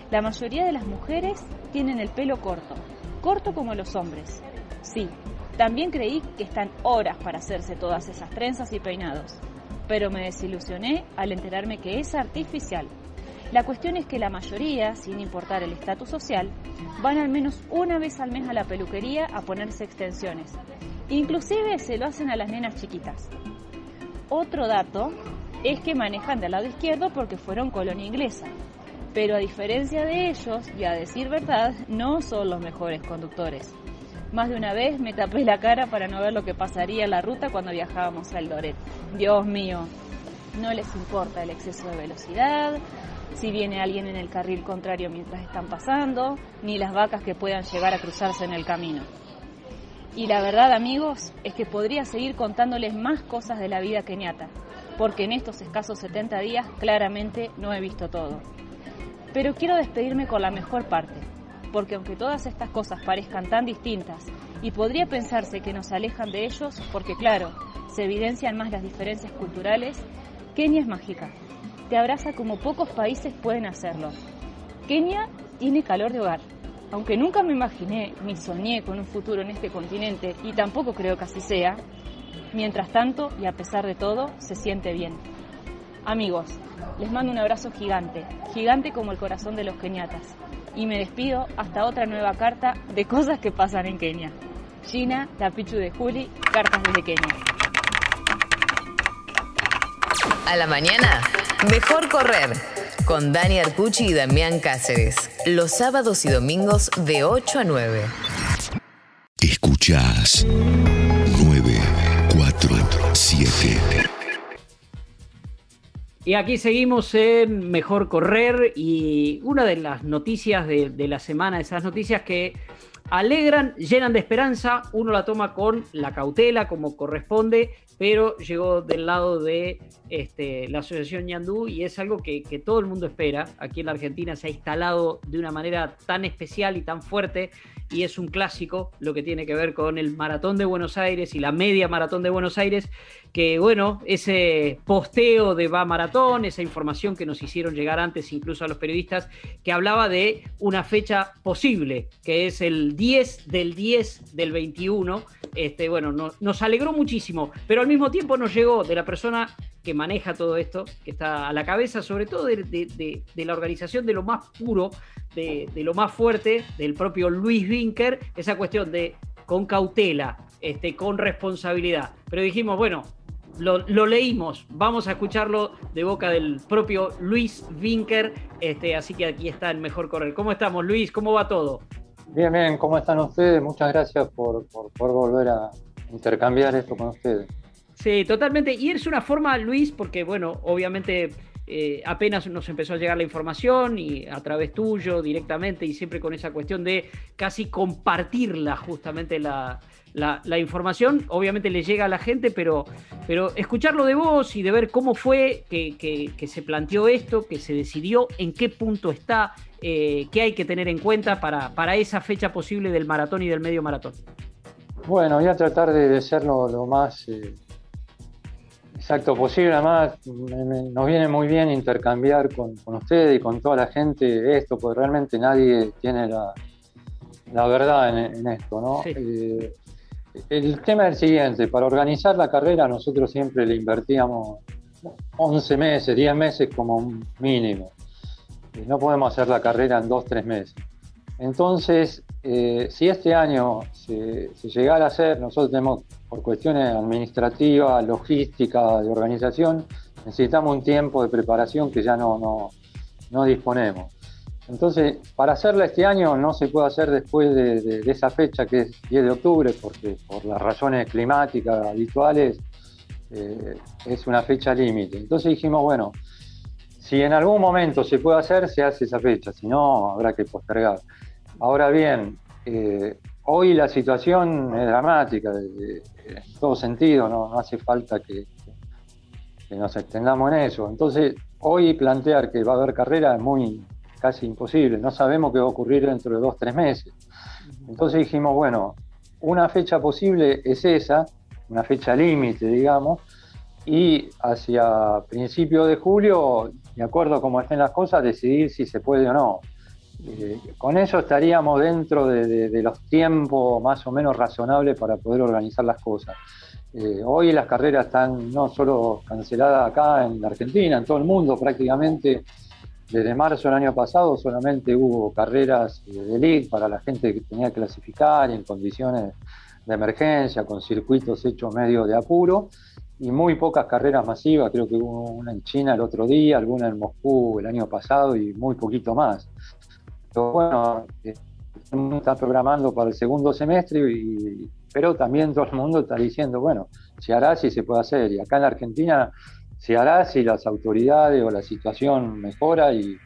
La mayoría de las mujeres tienen el pelo corto, corto como los hombres. Sí, también creí que están horas para hacerse todas esas trenzas y peinados, pero me desilusioné al enterarme que es artificial. La cuestión es que la mayoría, sin importar el estatus social, van al menos una vez al mes a la peluquería a ponerse extensiones. Inclusive se lo hacen a las nenas chiquitas. Otro dato es que manejan del lado izquierdo porque fueron colonia inglesa, pero a diferencia de ellos, y a decir verdad, no son los mejores conductores. Más de una vez me tapé la cara para no ver lo que pasaría en la ruta cuando viajábamos al Doret. Dios mío, no les importa el exceso de velocidad, si viene alguien en el carril contrario mientras están pasando, ni las vacas que puedan llegar a cruzarse en el camino. Y la verdad, amigos, es que podría seguir contándoles más cosas de la vida keniata, porque en estos escasos 70 días claramente no he visto todo. Pero quiero despedirme con la mejor parte, porque aunque todas estas cosas parezcan tan distintas y podría pensarse que nos alejan de ellos, porque claro, se evidencian más las diferencias culturales, Kenia es mágica. Te abraza como pocos países pueden hacerlo. Kenia tiene calor de hogar. Aunque nunca me imaginé ni soñé con un futuro en este continente, y tampoco creo que así sea, mientras tanto y a pesar de todo, se siente bien. Amigos, les mando un abrazo gigante, gigante como el corazón de los keniatas. Y me despido hasta otra nueva carta de cosas que pasan en Kenia. Gina, la Pichu de Juli, cartas desde Kenia. A la mañana, mejor correr. Con Dani Arcucci y Damián Cáceres. Los sábados y domingos de 8 a 9. Escuchás 947. Y aquí seguimos en Mejor Correr y una de las noticias de, la semana, esas noticias que alegran, llenan de esperanza, uno la toma con la cautela como corresponde, pero llegó del lado de este, la Asociación Ñandú y es algo que, que, todo el mundo espera. Aquí en la Argentina se ha instalado de una manera tan especial y tan fuerte y es un clásico lo que tiene que ver con el Maratón de Buenos Aires y la media Maratón de Buenos Aires, que bueno, ese posteo de Va Maratón, esa información que nos hicieron llegar antes incluso a los periodistas, que hablaba de una fecha posible, que es el 10 del 10 del 21, este, bueno, nos alegró muchísimo, pero al mismo tiempo nos llegó de la persona que maneja todo esto, que está a la cabeza sobre todo de, la organización de lo más puro, de, lo más fuerte, del propio Luis Winker, esa cuestión de con cautela, este, con responsabilidad. Pero dijimos, bueno, lo, leímos, vamos a escucharlo de boca del propio Luis Winker, este, así que aquí está el mejor correr. ¿Cómo estamos, Luis? ¿Cómo va todo? Bien, bien, ¿cómo están ustedes? Muchas gracias por, por, por volver a intercambiar esto con ustedes. Sí, totalmente. Y es una forma, Luis, porque bueno, obviamente eh, apenas nos empezó a llegar la información y a través tuyo directamente y siempre con esa cuestión de casi compartirla justamente la, información. Obviamente le llega a la gente, pero, pero escucharlo de vos y de ver cómo fue que, se planteó esto, que se decidió, en qué punto está, eh, qué hay que tener en cuenta para, para esa fecha posible del maratón y del medio maratón. Bueno, voy a tratar de, ser lo, más eh, exacto posible. Además, nos viene muy bien intercambiar con, con ustedes y con toda la gente esto, porque realmente nadie tiene la, verdad en, esto. ¿no? Eh, el tema es el siguiente, para organizar la carrera nosotros siempre le invertíamos 11 meses, 10 meses como mínimo. No podemos hacer la carrera en 2, 3 meses. Entonces, eh, si este año se, llegara a hacer, nosotros tenemos, por cuestiones administrativas, logística, de organización, necesitamos un tiempo de preparación que ya no, no, disponemos. Entonces, para hacerla este año no se puede hacer después de, esa fecha que es 10 de octubre, porque por las razones climáticas habituales eh, es una fecha límite. Entonces dijimos, bueno, si en algún momento se puede hacer, se hace esa fecha, si no, habrá que postergar. Ahora bien, eh, hoy la situación es dramática en todo sentido, no, hace falta que, nos extendamos en eso. Entonces, hoy plantear que va a haber carrera es muy casi imposible, no sabemos qué va a ocurrir dentro de dos, tres meses. Entonces dijimos, bueno, una fecha posible es esa, una fecha límite, digamos, y hacia principios de julio, de acuerdo a cómo estén las cosas, decidir si se puede o no. Eh, con eso estaríamos dentro de, los tiempos más o menos razonables para poder organizar las cosas. Eh, hoy las carreras están no solo canceladas acá en la Argentina, en todo el mundo prácticamente. Desde marzo del año pasado solamente hubo carreras de elite para la gente que tenía que clasificar en condiciones de emergencia, con circuitos hechos medio de apuro, y muy pocas carreras masivas, creo que hubo una en China el otro día, alguna en Moscú el año pasado y muy poquito más bueno, eh, está programando para el segundo semestre, y, pero también todo el mundo está diciendo, bueno, se hará si se puede hacer. Y acá en la Argentina se hará si las autoridades o la situación mejora y,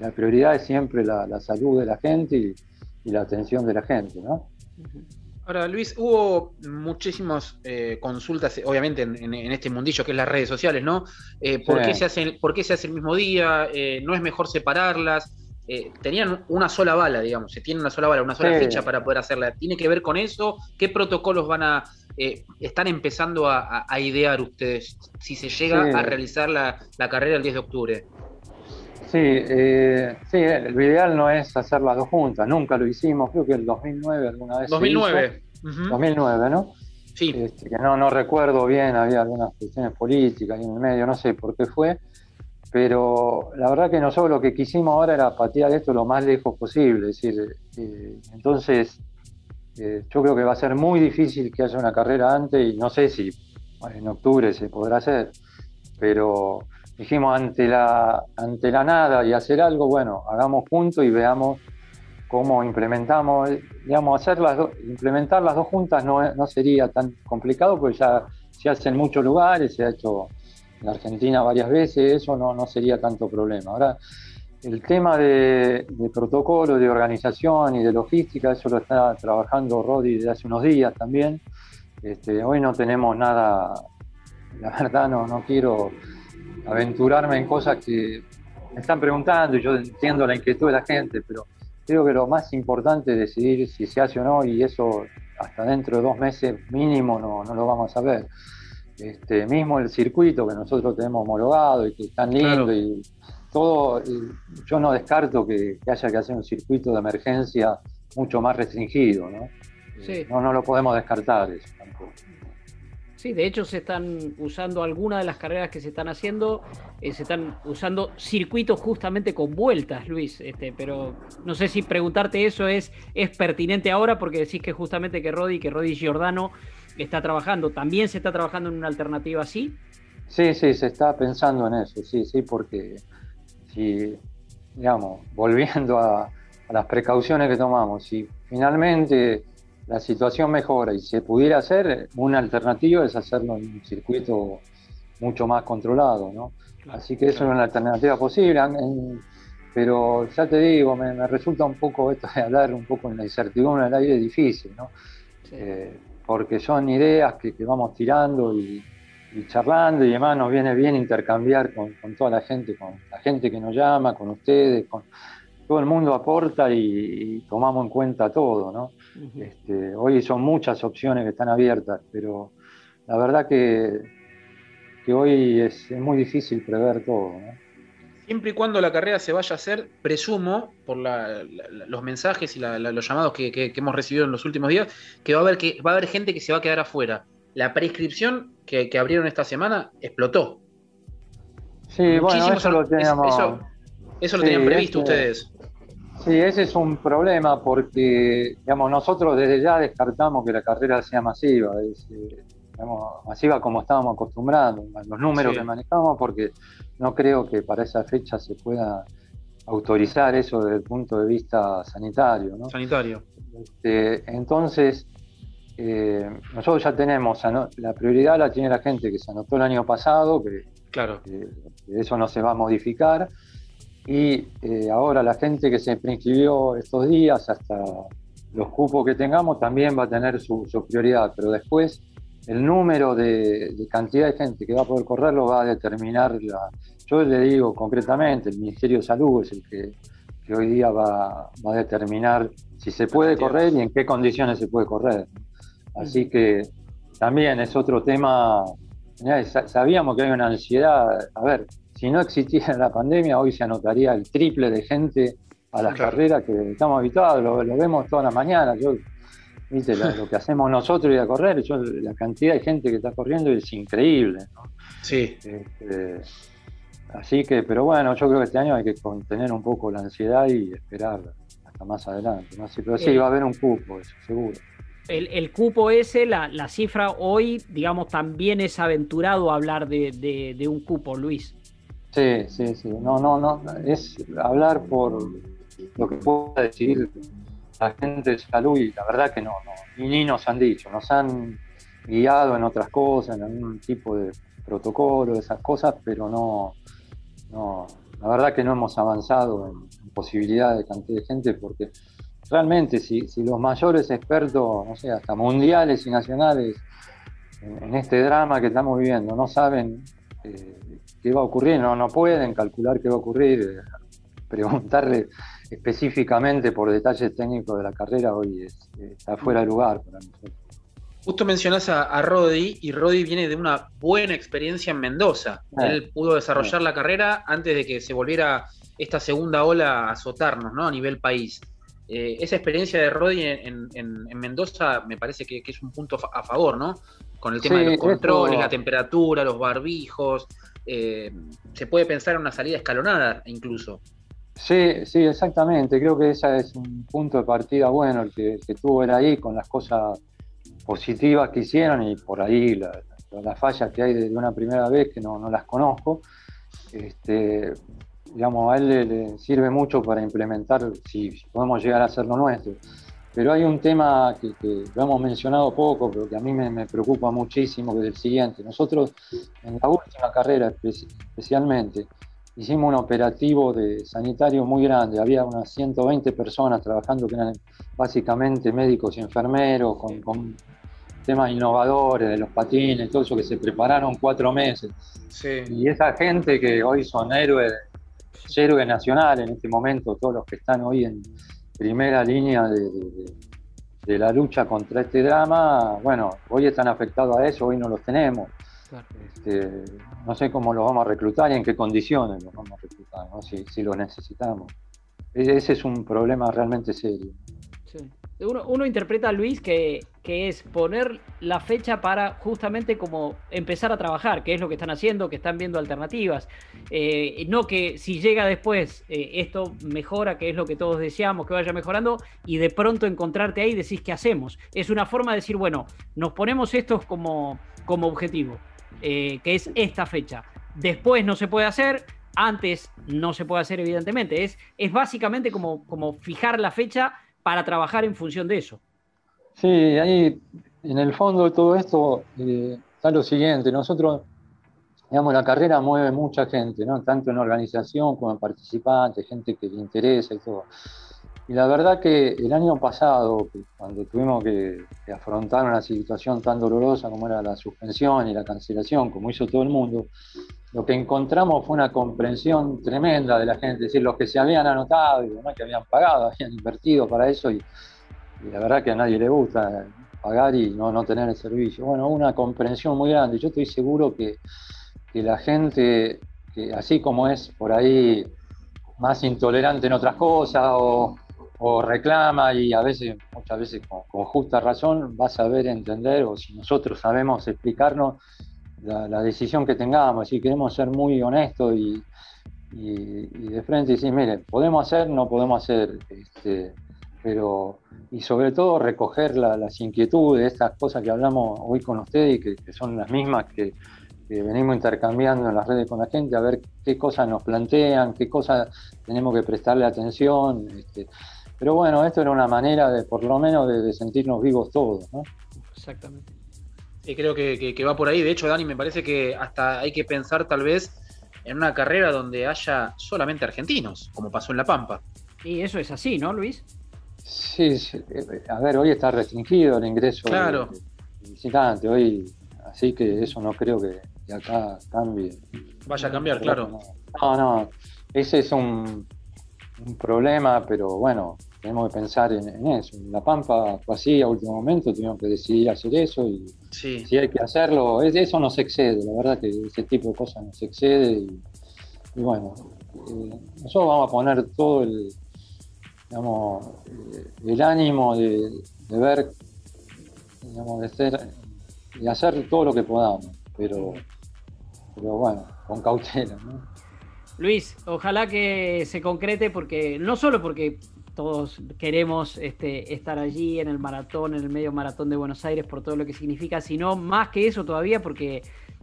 la prioridad es siempre la, salud de la gente y, la atención de la gente, ¿no? Ahora, Luis, hubo muchísimas eh, consultas, obviamente, en, este mundillo que es las redes sociales, ¿no? Eh, ¿por, qué se hace, ¿Por qué se hace el mismo día? ¿No es mejor separarlas? Eh, tenían una sola bala, digamos, se tiene una sola bala, una sola ficha para poder hacerla. ¿Tiene que ver con eso? ¿Qué protocolos van a, eh, están empezando a, idear ustedes si se llega a realizar la, carrera el 10 de octubre? Sí, eh, sí, lo ideal no es hacer las dos juntas, nunca lo hicimos, creo que el 2009 alguna vez. 2009. 2009, ¿no? Sí. Este, que no, no recuerdo bien, había algunas cuestiones políticas en el medio, no sé por qué fue pero la verdad que nosotros lo que quisimos ahora era patear esto lo más lejos posible, es decir, eh, entonces eh, yo creo que va a ser muy difícil que haya una carrera antes y no sé si en octubre se podrá hacer, pero dijimos ante la, ante la nada y hacer algo, bueno, hagamos juntos y veamos cómo implementamos, digamos, hacer las implementar las dos juntas no, no sería tan complicado porque ya se hace en muchos lugares, se ha hecho en Argentina varias veces, eso no, no sería tanto problema. Ahora, el tema de, protocolo, de organización y de logística, eso lo está trabajando Rodi desde hace unos días también. Este, hoy no tenemos nada, la verdad no, no quiero aventurarme en cosas que me están preguntando y yo entiendo la inquietud de la gente, pero creo que lo más importante es decidir si se hace o no y eso hasta dentro de dos meses mínimo no, no lo vamos a ver. Este, mismo el circuito que nosotros tenemos homologado y que es tan lindo y todo, yo no descarto que, haya que hacer un circuito de emergencia mucho más restringido, ¿no? Eh, no, no lo podemos descartar eso tampoco. Sí, de hecho se están usando algunas de las carreras que se están haciendo, eh, se están usando circuitos justamente con vueltas, Luis. Este, pero no sé si preguntarte eso es, es pertinente ahora porque decís que justamente que Rodi, que Rodi Giordano está trabajando. ¿También se está trabajando en una alternativa así? Sí, sí, se está pensando en eso, sí, sí, porque si, digamos, volviendo a, las precauciones que tomamos, si finalmente la situación mejora y se pudiera hacer, una alternativa es hacerlo en un circuito mucho más controlado, ¿no? Así que eso es una alternativa posible, pero ya te digo, me, resulta un poco esto de hablar un poco en la incertidumbre del aire difícil, ¿no? Eh, porque son ideas que, vamos tirando y, charlando y demás nos viene bien intercambiar con, toda la gente, con la gente que nos llama, con ustedes, con todo el mundo aporta y, tomamos en cuenta todo, ¿no? Este, hoy son muchas opciones que están abiertas, pero la verdad que, que hoy es, muy difícil prever todo, Siempre y cuando la carrera se vaya a hacer, presumo, por los mensajes y los llamados que, hemos recibido en los últimos días, que va a haber que va a haber gente que se va a quedar afuera. La prescripción que, abrieron esta semana explotó. Sí, bueno, eso lo teníamos. Eso, lo tenían previsto ustedes. Sí, ese es un problema porque, digamos, nosotros desde ya descartamos que la carrera sea masiva. Es, eh, masiva como estábamos acostumbrados, los números que manejamos, porque no creo que para esa fecha se pueda autorizar eso desde el punto de vista sanitario. Sanitario. Este, entonces, eh, nosotros ya tenemos, la prioridad la tiene la gente que se anotó el año pasado, que, claro. eso no se va a modificar, y eh, ahora la gente que se preinscribió estos días, hasta los cupos que tengamos, también va a tener su, su prioridad, pero después el número de, cantidad de gente que va a poder correr lo va a determinar la. Yo le digo concretamente, el Ministerio de Salud es el que, hoy día va, a determinar si se puede correr y en qué condiciones se puede correr. Así que también es otro tema. Sabíamos que hay una ansiedad. A ver, si no existiera la pandemia, hoy se anotaría el triple de gente a las carreras que estamos habituados. Lo, lo, vemos toda la mañana. Yo ¿Viste? lo que <laughs> hacemos nosotros y a correr, la cantidad de gente que está corriendo es increíble. Sí. Este, así que, pero bueno, yo creo que este año hay que contener un poco la ansiedad y esperar hasta más adelante. ¿no? pero sí, va a haber un cupo, eso, seguro. El, cupo ese, la, cifra hoy, digamos, también es aventurado hablar de, un cupo, Luis. Sí, sí, sí. No, no, no. Es hablar por lo que pueda decir la gente de salud y la verdad que no, no, ni nos han dicho, nos han guiado en otras cosas, en algún tipo de protocolo, esas cosas, pero no, no, la verdad que no hemos avanzado en, posibilidad de cantidad de gente porque realmente si, si, los mayores expertos, no sé, hasta mundiales y nacionales en, este drama que estamos viviendo no saben eh, qué va a ocurrir, no, no pueden calcular qué va a ocurrir, eh, preguntarle específicamente por detalles técnicos de la carrera hoy está fuera de lugar para nosotros. Justo mencionás a, a, Rodi y Rodi viene de una buena experiencia en Mendoza. Él pudo desarrollar la carrera antes de que se volviera esta segunda ola a azotarnos ¿no? a nivel país. Eh, esa experiencia de Rodi en, Mendoza me parece que, es un punto a favor, ¿no? Con el tema de los controles, la temperatura, los barbijos. Eh, se puede pensar en una salida escalonada incluso. Sí, sí, exactamente. Creo que ese es un punto de partida bueno el que, tuvo era ahí con las cosas positivas que hicieron y por ahí las fallas que hay de, una primera vez que no, las conozco. Este, digamos, a él le, sirve mucho para implementar, si, podemos llegar a hacerlo nuestro. Pero hay un tema que, lo hemos mencionado poco, pero que a mí me, preocupa muchísimo, que es el siguiente. Nosotros en la última carrera especialmente, hicimos un operativo de sanitario muy grande, había unas 120 personas trabajando que eran básicamente médicos y enfermeros con, temas innovadores de los patines, todo eso que se prepararon cuatro meses. Y esa gente que hoy son héroes, héroes nacionales en este momento, todos los que están hoy en primera línea de la lucha contra este drama, bueno, hoy están afectados a eso, hoy no los tenemos. Este, no sé cómo los vamos a reclutar y en qué condiciones los vamos a reclutar, si, si los necesitamos. E-, ese es un problema realmente serio. Uno, interpreta, Luis, que, que, es poner la fecha para justamente como empezar a trabajar, que es lo que están haciendo, que están viendo alternativas. Eh, no que si llega después eh, esto mejora, que es lo que todos deseamos, que vaya mejorando, y de pronto encontrarte ahí y decís qué hacemos. Es una forma de decir, bueno, nos ponemos estos como, como objetivo. Eh, que es esta fecha. Después no se puede hacer, antes no se puede hacer, evidentemente. Es, es básicamente como, como fijar la fecha para trabajar en función de eso. Sí, ahí en el fondo de todo esto eh, está lo siguiente. Nosotros digamos, la carrera mueve mucha gente, ¿no? Tanto en organización como en participantes, gente que le interesa y todo. Y la verdad que el año pasado, cuando tuvimos que, afrontar una situación tan dolorosa como era la suspensión y la cancelación, como hizo todo el mundo, lo que encontramos fue una comprensión tremenda de la gente, es decir, los que se habían anotado y demás que habían pagado, habían invertido para eso y, la verdad que a nadie le gusta pagar y no, no tener el servicio. Bueno, una comprensión muy grande. Yo estoy seguro que, que la gente, que así como es por ahí más intolerante en otras cosas o, o reclama y a veces, muchas veces con, justa razón, va a saber entender o si nosotros sabemos explicarnos la, decisión que tengamos, si queremos ser muy honestos y, de frente decir, mire, podemos hacer, no podemos hacer, este, pero y sobre todo recoger las inquietudes, estas cosas que hablamos hoy con ustedes y que, son las mismas que, venimos intercambiando en las redes con la gente, a ver qué cosas nos plantean, qué cosas tenemos que prestarle atención. Este, pero bueno, esto era una manera de, por lo menos, de, sentirnos vivos todos, ¿no? Exactamente. Y creo que, va por ahí. De hecho, Dani, me parece que hasta hay que pensar tal vez en una carrera donde haya solamente argentinos, como pasó en La Pampa. Y eso es así, ¿no, Luis? Sí, a ver, hoy está restringido el ingreso claro. de, visitante, hoy, así que eso no creo que, acá cambie. Vaya a cambiar, claro. No, no, ese es un, un problema, pero bueno, tenemos que pensar en, eso. La Pampa fue así a último momento, tuvimos que decidir hacer eso y si hay que hacerlo, eso nos excede, la verdad que ese tipo de cosas nos excede y, bueno, eh, nosotros vamos a poner todo el, digamos, eh, el ánimo de, ver, digamos, de, ser, de hacer todo lo que podamos, pero, pero bueno, con cautela, ¿no? Luis, ojalá que se concrete porque no solo porque todos queremos este, estar allí en el maratón, en el medio maratón de Buenos Aires por todo lo que significa, sino más que eso todavía porque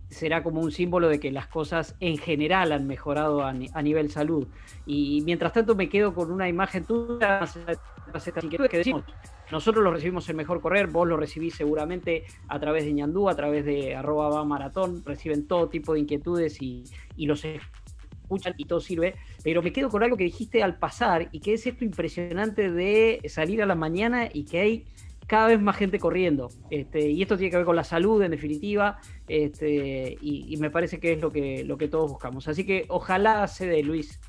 será como un símbolo de que las cosas en general han mejorado a, nivel salud. Y mientras tanto me quedo con una imagen tuya, que decimos, nosotros lo recibimos en Mejor Correr, vos lo recibís seguramente a través de ñandú, a través de arroba maratón, reciben todo tipo de inquietudes y, y los escuchan y todo sirve, pero me quedo con algo que dijiste al pasar y que es esto impresionante de salir a la mañana y que hay cada vez más gente corriendo. Este, y esto tiene que ver con la salud, en definitiva, este, y, me parece que es lo que, lo que todos buscamos. Así que ojalá se dé, Luis.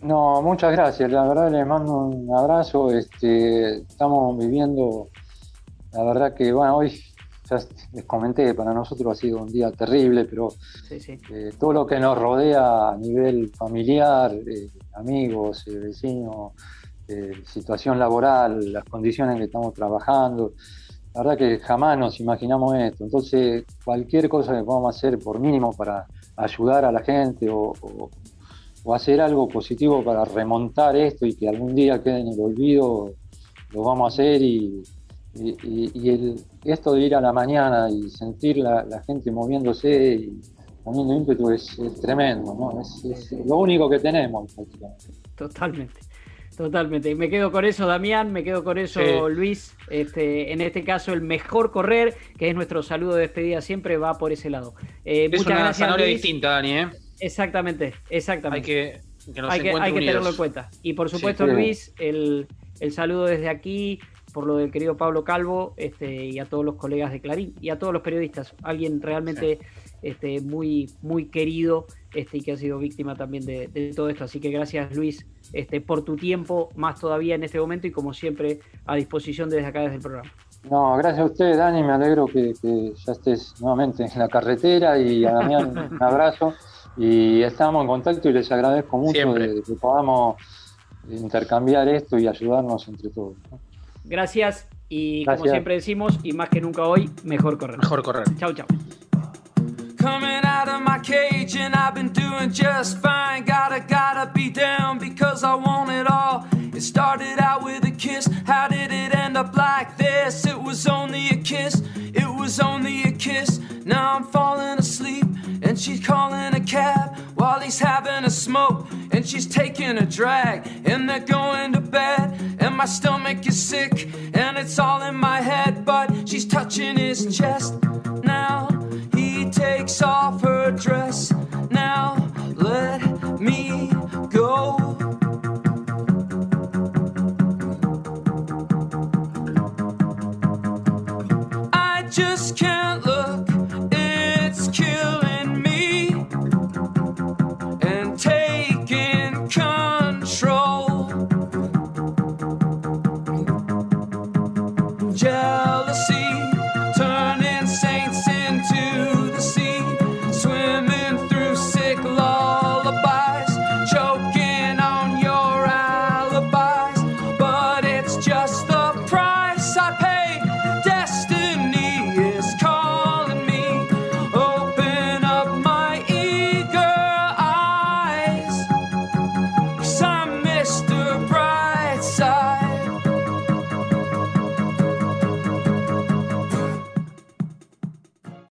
No, muchas gracias. La verdad les mando un abrazo. Este, estamos viviendo, la verdad que, bueno, hoy ya les comenté, para nosotros ha sido un día terrible, pero eh, todo lo que nos rodea a nivel familiar, eh, amigos, eh, vecinos, situación laboral, las condiciones en que estamos trabajando, la verdad que jamás nos imaginamos esto. Entonces, cualquier cosa que podamos hacer, por mínimo, para ayudar a la gente o, o hacer algo positivo para remontar esto y que algún día quede en el olvido, lo vamos a hacer y y, el, esto de ir a la mañana y sentir la, la gente moviéndose y poniendo ímpetu es, tremendo, ¿no? Es, lo único que tenemos Totalmente. Totalmente. Me quedo con eso, Damián, me quedo con eso, Luis. Este, en este caso, el mejor correr, que es nuestro saludo de despedida siempre, va por ese lado. Eh, es una zanahoria distinta, Dani, ¿eh? Exactamente, exactamente. Hay que, hay que, hay que tenerlo en cuenta. Y por supuesto, Luis, el, el saludo desde aquí por lo del querido Pablo Calvo este, y a todos los colegas de Clarín y a todos los periodistas. Alguien realmente este, muy, muy querido este, y que ha sido víctima también de, todo esto. Así que gracias Luis este, por tu tiempo, más todavía en este momento y como siempre a disposición desde acá, desde el programa. No, gracias a usted, Dani. Me alegro que, ya estés nuevamente en la carretera y a Damián <laughs> un abrazo. Y estamos en contacto y les agradezco mucho de, que podamos intercambiar esto y ayudarnos entre todos. Gracias y como siempre decimos, y más que nunca hoy, mejor correr. Mejor correr. Chau, chau. Coming out of my cage and I've been doing just fine. Gotta, gotta be down because I want it all. It started out with a kiss. How did it end up like this? It was only a kiss. It was only a kiss. Now I'm falling asleep and she's calling a cab while he's having a smoke and she's taking a drag and they're going to bed and my stomach is sick and it's all in my head but she's touching his chest now he takes off her dress.